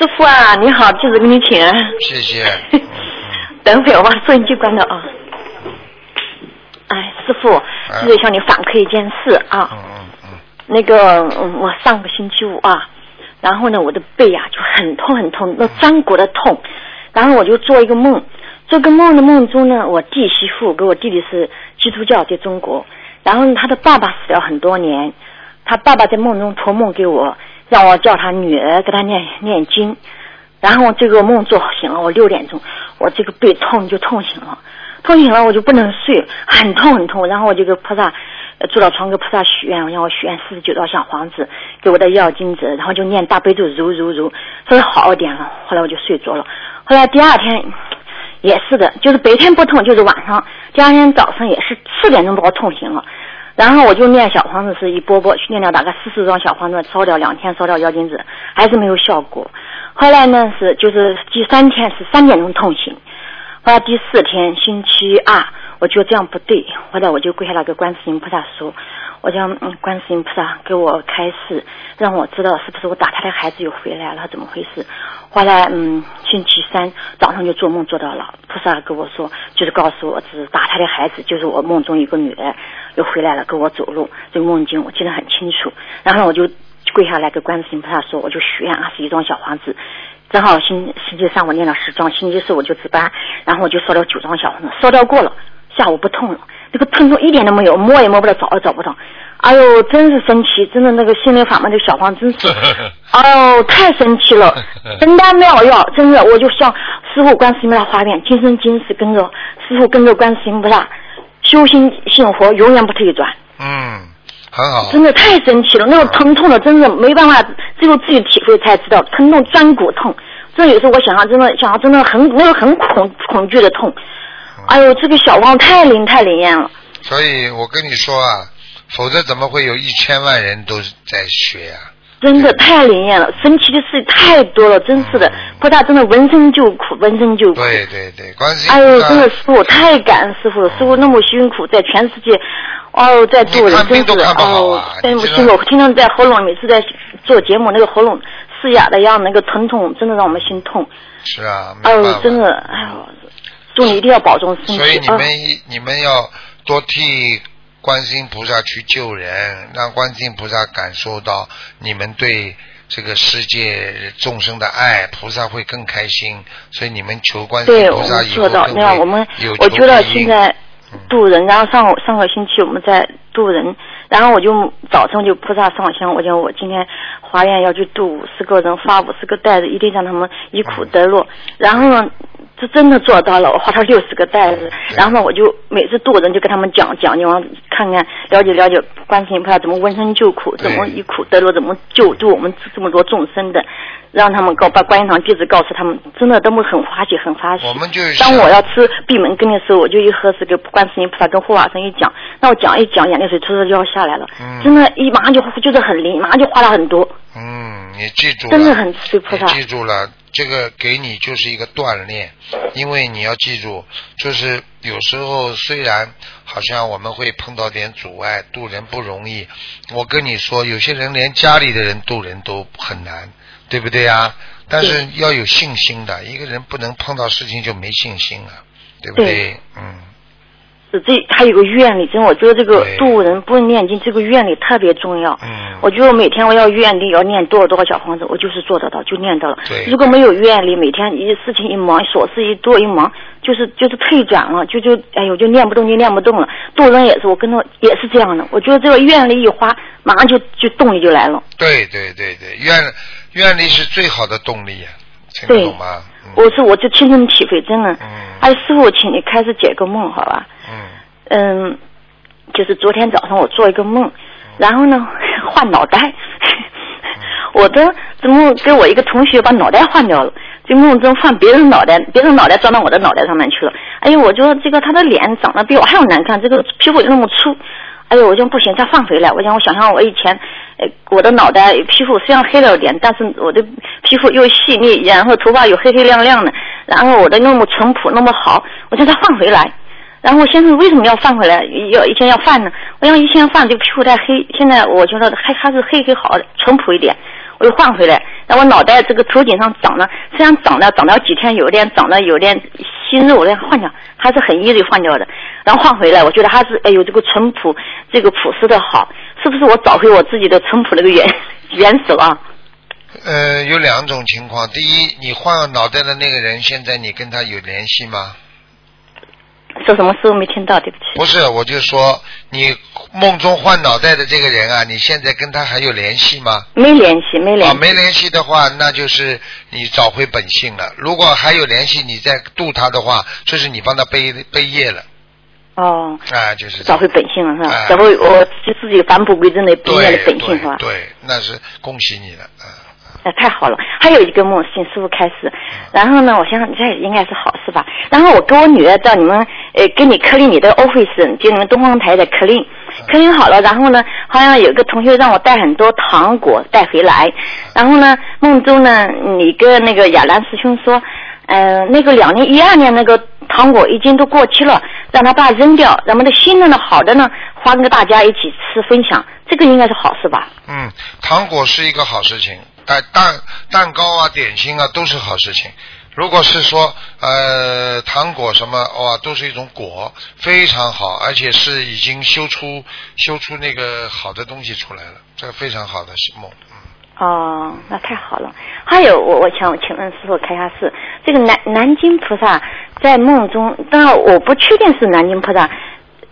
师傅啊，你好，弟子给你请安。谢谢。等会儿我把收音机关了啊。哎，师傅，弟子向你反馈一件事啊。嗯嗯嗯，那个，嗯，我上个星期五啊，然后呢，我的背呀、就很痛很痛，那张骨的痛，然后我就做一个梦，做个梦的梦中呢，我弟媳妇跟我弟弟是基督教，在中国，然后他的爸爸死了很多年，他爸爸在梦中托梦给我，让我叫他女儿给他念念经，然后这个梦做醒了，我六点钟，我这个背痛就痛醒了，痛醒了我就不能睡，很痛很痛，然后我就给菩萨呃坐到床给菩萨许愿，让我许愿四十九道小房子给我的药精子，然后就念大悲咒揉揉揉，稍微好一点了，后来我就睡着了，后来第二天。也是的，就是白天不痛，就是晚上，第二天早上也是四点钟把我痛醒了，然后我就念小黄子是一波波去念了大概四十张小黄子，烧掉两天，烧掉妖精子，还是没有效果。后来呢是就是第三天是三点钟痛醒，后来第四天星期二，我觉得这样不对，后来我就跪下来跟观世音菩萨说，我讲嗯观世音菩萨给我开示，让我知道是不是我打他的孩子又回来了，怎么回事？后来嗯星期三早上就做梦做到了，菩萨跟我说，就是告诉我是打他的孩子，就是我梦中一个女儿又回来了，跟我走路，这个梦境我记得很清楚，然后我就跪下来跟观世音菩萨说，我就许愿二十一幢小房子。正好星星期三我念了十幢，星期四我就值班，然后我就烧了九幢小房子，烧掉过了，下午不痛了，那个疼痛一点都没有，摸也摸不到，找也找不到。哎呦，真是神奇！真的那个心灵法门的小黄真是，哎呦，太神奇了，真的妙药，真的我就像师傅观世音菩萨发愿，今生今世跟着师傅跟着观世音菩萨修心信佛，永远不退转。嗯，很好。真的太神奇了，那个疼痛的真的没办法，只有自己体会才知道，疼痛钻骨痛。这有时候我想象真的想象真的很那个很恐恐惧的痛。哎呦，这个小王太灵太灵验了。所以我跟你说啊，否则怎么会有一千万人都在学啊？真的太灵验了，神奇的事太多了，真是的，菩萨真的闻声就哭，闻声就哭。对对对，观世音哎呦，真的师傅太感恩师傅了，师傅那么辛苦，在全世界，哦，在做人，真是哦，真不辛苦。听到在喉咙每次在做节目，那个喉咙嘶哑的样，那个疼痛，真的让我们心痛。是啊，哎呦，真的，哎呦，祝你一定要保重身体。所以你啊们一你们要多替观世音菩萨去救人，让观世音菩萨感受到你们对这个世界众生的爱，菩萨会更开心。所以你们求观世，音菩萨以后们做到。更那样，我们我觉得现在渡人，然后上上个星期我们在渡人，然后我就早上就菩萨上香，我讲我今天华愿要去度五十个人，发五十个袋子，一定让他们以苦得乐。然后呢，这真的做到了，我发了六十个袋子。然后呢，我就每次度人就跟他们讲讲，你往看看了解了解观世音菩萨怎么闻声救苦，怎么以苦得乐，怎么救度我们这么多众生的。让他们告把观音堂地址告诉他们，真的他们很欢喜，很欢喜。我们就是当我要吃闭门羹的时候，我就一喝这个观世音菩萨跟护法神一讲，那我讲一讲，眼泪水突突就要下来了。嗯真的，一马上就就是很灵，马上就花了很多。嗯，你记住了，真的很慈悲菩萨记住了，这个给你就是一个锻炼，因为你要记住，就是有时候虽然好像我们会碰到点阻碍，渡人不容易。我跟你说，有些人连家里的人渡人都很难，对不对啊？但是要有信心的，一个人不能碰到事情就没信心了，对不对？对嗯，是这还有个愿力，真我觉得这个对渡人不念经，这个愿力特别重要。嗯我觉得我每天我要愿力要念多少多少小房子，我就是做得到，就念到了。对如果没有愿力，每天一事情一忙，琐事一多一忙，就是就是退转了，就就哎呦就念不动就念不动了。渡人也是，我跟他也是这样的。我觉得这个愿力一花，马上就就动力就来了。对对对对，愿愿力是最好的动力呀、听懂吗？嗯我是我就亲身体会，真的。嗯哎，师傅，请你开始解个梦，好吧？嗯嗯，就是昨天早上我做一个梦，然后呢 换脑袋，我的怎么给我一个同学把脑袋换掉了？这梦中换别人脑袋，别人脑袋装到我的脑袋上面去了。哎呦，我觉得这个他的脸长得比我还要难看，这个皮肤又那么粗。哎呦，我就不行，再换回来。我想我想象我以前，呃，我的脑袋皮肤虽然黑了点，但是我的皮肤又细腻，然后头发又黑黑亮亮的，然后我的那么淳朴那么好，我叫他换回来。然后我先生为什么要换回来？要以前要换呢？我想以前换这个皮肤太黑，现在我觉得还还是黑黑好，淳朴一点，我又换回来。那我脑袋这个头顶上长了，虽然长了长了几天，有点长了有点新肉，那换掉还是很 easy 换掉的。然后换回来，我觉得还是哎呦这个淳朴，这个朴实的好，是不是我找回我自己的淳朴那个原 原手啊？呃，有两种情况。第一，你换脑袋的那个人，现在你跟他有联系吗？说什么时候没听到？对不起。不是，我就说你梦中换脑袋的这个人啊，你现在跟他还有联系吗？没联系，没联啊，系。没联系的话，那就是你找回本性了。如果还有联系，你再度他的话，就是你帮他背背业了哦，啊，就是找回本性了是吧？哎找回我就自己返璞归真的本来的本性是吧对？对，那是恭喜你了，啊。那太好了。还有一个梦，请师傅开始。然后呢，我想这应该是好事吧。然后我跟我女儿到你们呃给你刻印你的 office，就你们东方台的刻印，刻印好了。然后呢，好像有个同学让我带很多糖果带回来。然后呢，梦中呢，你跟那个亚兰师兄说，呃，那个两年一二年那个糖果已经都过期了，让他把它扔掉，咱们的新的呢好的呢，还给大家一起吃分享，这个应该是好事吧？嗯，糖果是一个好事情，蛋蛋蛋糕啊、点心啊都是好事情。如果是说呃糖果什么哇，都是一种果，非常好，而且是已经修出修出那个好的东西出来了，这个非常好的梦。哦，那太好了。还有，我我想请问师傅开下示，这个南南京菩萨在梦中，当然我不确定是南京菩萨。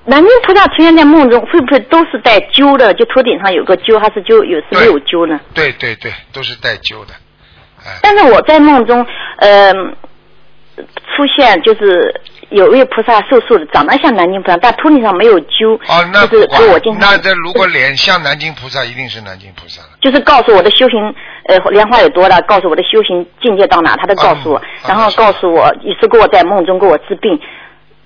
南京菩萨出现在梦中，会不会都是带揪的？就头顶上有个揪，还是就有是没有揪呢？对对对，都是带揪的。哎，但是我在梦中，呃，出现就是有位菩萨瘦瘦的，长得像南京菩萨，但头顶上没有揪，哦，那就是不管给我经常那这如果脸像南京菩萨，一定是南京菩萨了。就是告诉我的修行，呃，莲花有多大，告诉我的修行境界到哪，他都告诉我，嗯然后告诉我，也是给我在梦中给我治病，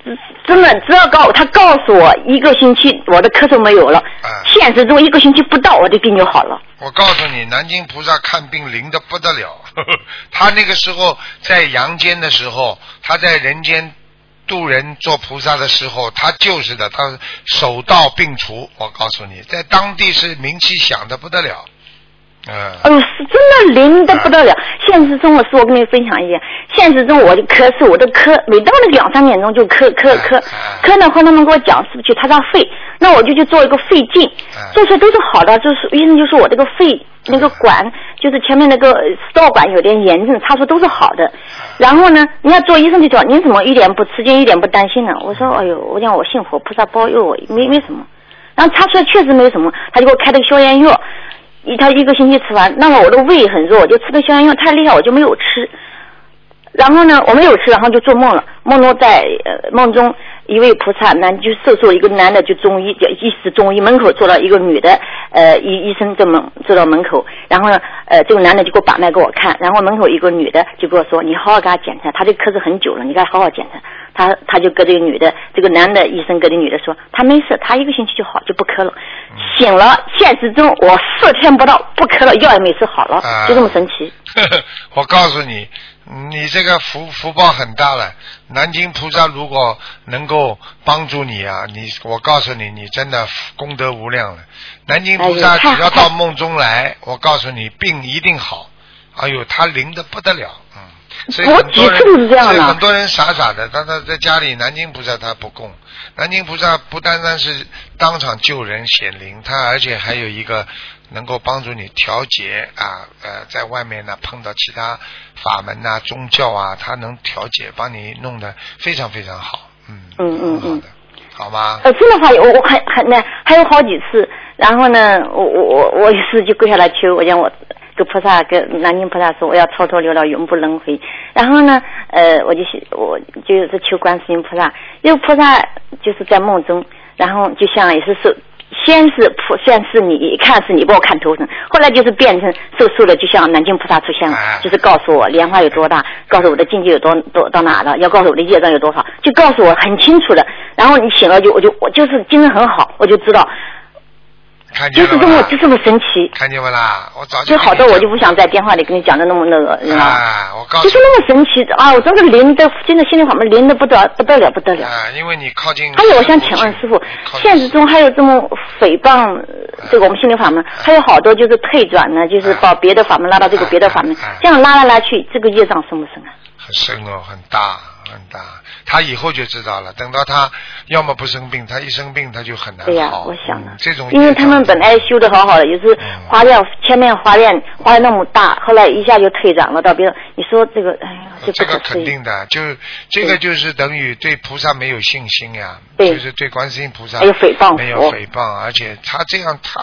真真的，只要告他告诉我一个星期我的咳嗽没有了，嗯现实中一个星期不到我的病就好了。我告诉你，南京菩萨看病灵的不得了。呵 呵他那个时候在阳间的时候，他在人间渡人做菩萨的时候，他就是的，他手到病除。我告诉你，在当地是名气响的不得了。嗯，哎呦，是真的灵的不得了。现实中，我是我跟你分享一下，现实中我就咳嗽，我的咳，每到那个两三点钟就咳咳咳，咳呢，后他们给我讲是不是去查查肺，那我就去做一个肺镜，做出来都是好的，就是医生就说我这个肺那个管，就是前面那个食道管有点炎症，他说都是好的。然后呢，人家做医生就讲你怎么一点不吃惊，一点不担心呢？我说哎呦，我讲我信佛，菩萨保佑我，没没什么。然后查出来确实没有什么，他就给我开了个消炎药，一一他一个星期吃完，那么我的胃很弱，我就吃的消炎药太厉害，我就没有吃。然后呢，我没有吃，然后就做梦了，梦中在呃梦中一位菩萨男就瘦瘦一个男的就中医就医师中医门口坐了一个女的呃医医生在门坐到门口，然后呢呃这个男的就给我把脉给我看，然后门口一个女的就跟我说你好好给他检查，他这咳嗽很久了，你给他好好检查。他他就跟这个女的这个男的医生跟这女的说他没事，他一个星期就好就不咳了。醒了，现实中我四天不到不咳了，药也没吃好了，就这么神奇。我告诉你，你这个福福报很大了。南京菩萨如果能够帮助你啊，你我告诉你，你真的功德无量了。南京菩萨只要到梦中来，我告诉你，病一定好。哎呦，他灵的不得了，嗯。所以很多人，所以很多人傻傻的，他他在家里南京菩萨他不供，南京菩萨不单单是当场救人显灵，他而且还有一个能够帮助你调节啊呃，在外面呢碰到其他法门呐宗教啊，他能调节，帮你弄得非常非常好，嗯嗯嗯嗯，好吗？呃，真的话，我我还还那还有好几次，然后呢，我我我我一次就跪下来求，我讲我。跟菩萨跟南京菩萨说，我要超脱六道，永不轮回。然后呢，呃，我就我就是求观世音菩萨，因为菩萨就是在梦中，然后就像也是受，先是菩，先是你看是你帮我看头疼，后来就是变成受受了，就像南京菩萨出现了，就是告诉我莲花有多大，告诉我的境界有多多到哪了，要告诉我的业障有多少，就告诉我很清楚的。然后你醒了就我就我就是精神很好，我就知道。就是这么就这么神奇，看见不啦？我早就好多，我就不想在电话里跟你讲的那么那个，是吧？我告诉就是那么神奇啊！我真的灵的，真的心里好嘛，灵的不得不得了，不得了。啊，因为你靠近。还有，我想请问师傅，现实中还有这么诽谤这个我们心灵法门，还有好多就是退转呢，就是把别的法门拉到这个别的法门，这样拉来拉去，这个业障深不深啊？很深哦，很大很大。他以后就知道了。等到他要么不生病，他一生病他就很难好。对呀，我想了。这种因为他们本来修的好好的，也是花掉前面花店花的那么大，后来一下就退转了到别人。你说这个，哎呀，这个肯定的，就这个就是等于对菩萨没有信心呀。就是对观世音菩萨没有诽谤，没有诽谤，而且他这样他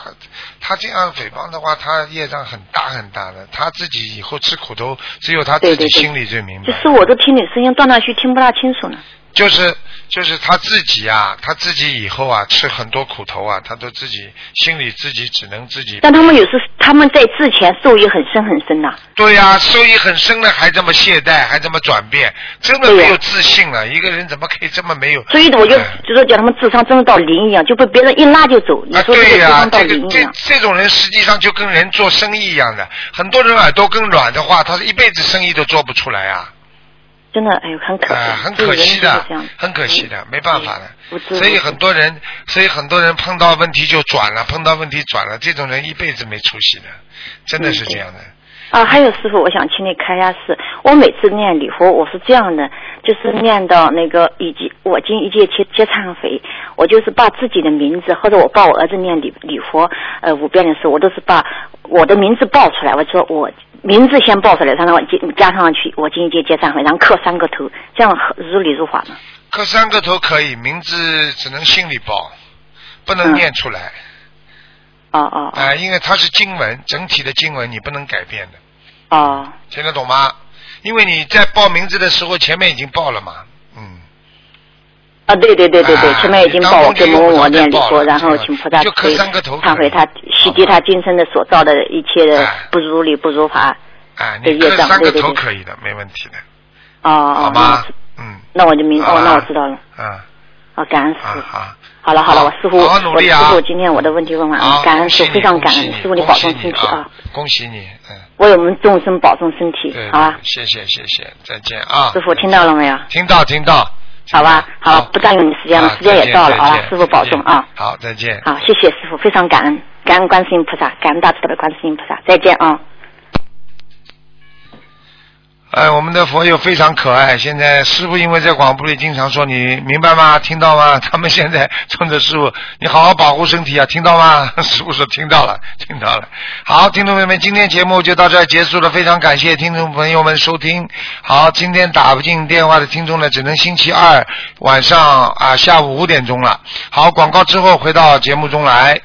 他这样诽谤的话，他业障很大很大的，他自己以后吃苦头，只有他自己心里最明白。就是我都听你声音断断续，听不大清楚呢。就是就是他自己啊，他自己以后啊吃很多苦头啊，他都自己心里自己只能自己。但他们有时他们在之前受益很深很深呐。对呀，受益很深的还这么懈怠，还这么转变，真的没有自信了。一个人怎么可以这么没有？所以我就就说叫他们智商真的到零一样，就被别人一拉就走。啊，对呀，这个这这种人实际上就跟人做生意一样的，很多人耳朵更软的话，他是一辈子生意都做不出来啊。真的，哎呦，很可惜，很可惜的，很可惜的，没办法的。所以很多人，所以很多人碰到问题就转了，碰到问题转了，这种人一辈子没出息的，真的是这样的。啊，还有师傅，我想请你开下示。我每次念礼佛，我是这样的，就是念到那个以及我今一切皆皆忏悔，我就是把自己的名字，或者我帮我儿子念礼礼佛，呃，五遍的时候，我都是把我的名字报出来，我说我。名字先报出来，然后加加上去，我今天接三回，然后刻三个头，这样如理如法吗？刻三个头可以，名字只能心里报，不能念出来。哦哦。啊，因为它是经文，整体的经文你不能改变的。哦。听得懂吗？因为你在报名字的时候，前面已经报了嘛，嗯。啊，对对对对对，前面已经报跟某某念礼佛，然后请菩萨可以，忏悔他洗涤他今生的所造的一切的不如理不如法的业障，对对对。可以的，没问题的。哦好吗？嗯。那我就明哦，那我知道了。嗯。好，感恩师傅。好。好了好了，我师傅，我师傅今天我的问题问完了，感恩师傅，非常感恩师傅，你保重身体啊。恭喜你，嗯。为我们众生保重身体，好吧？谢谢谢谢，再见啊。师傅听到了没有？听到听到。好吧，好，不占用你时间了，时间也到了，好了，师傅保重啊。好，再见。好，谢谢师傅，非常感恩，感恩观世音菩萨，感恩大慈大悲观世音菩萨，再见啊。哎，我们的佛友非常可爱。现在师傅因为在广播里经常说，你明白吗？听到吗？他们现在冲着师傅，你好好保护身体啊，听到吗？师傅说听到了，听到了。好，听众朋友们，今天节目就到这儿结束了，非常感谢听众朋友们收听。好，今天打不进电话的听众呢，只能星期二晚上啊下午五点钟了。好，广告之后回到节目中来。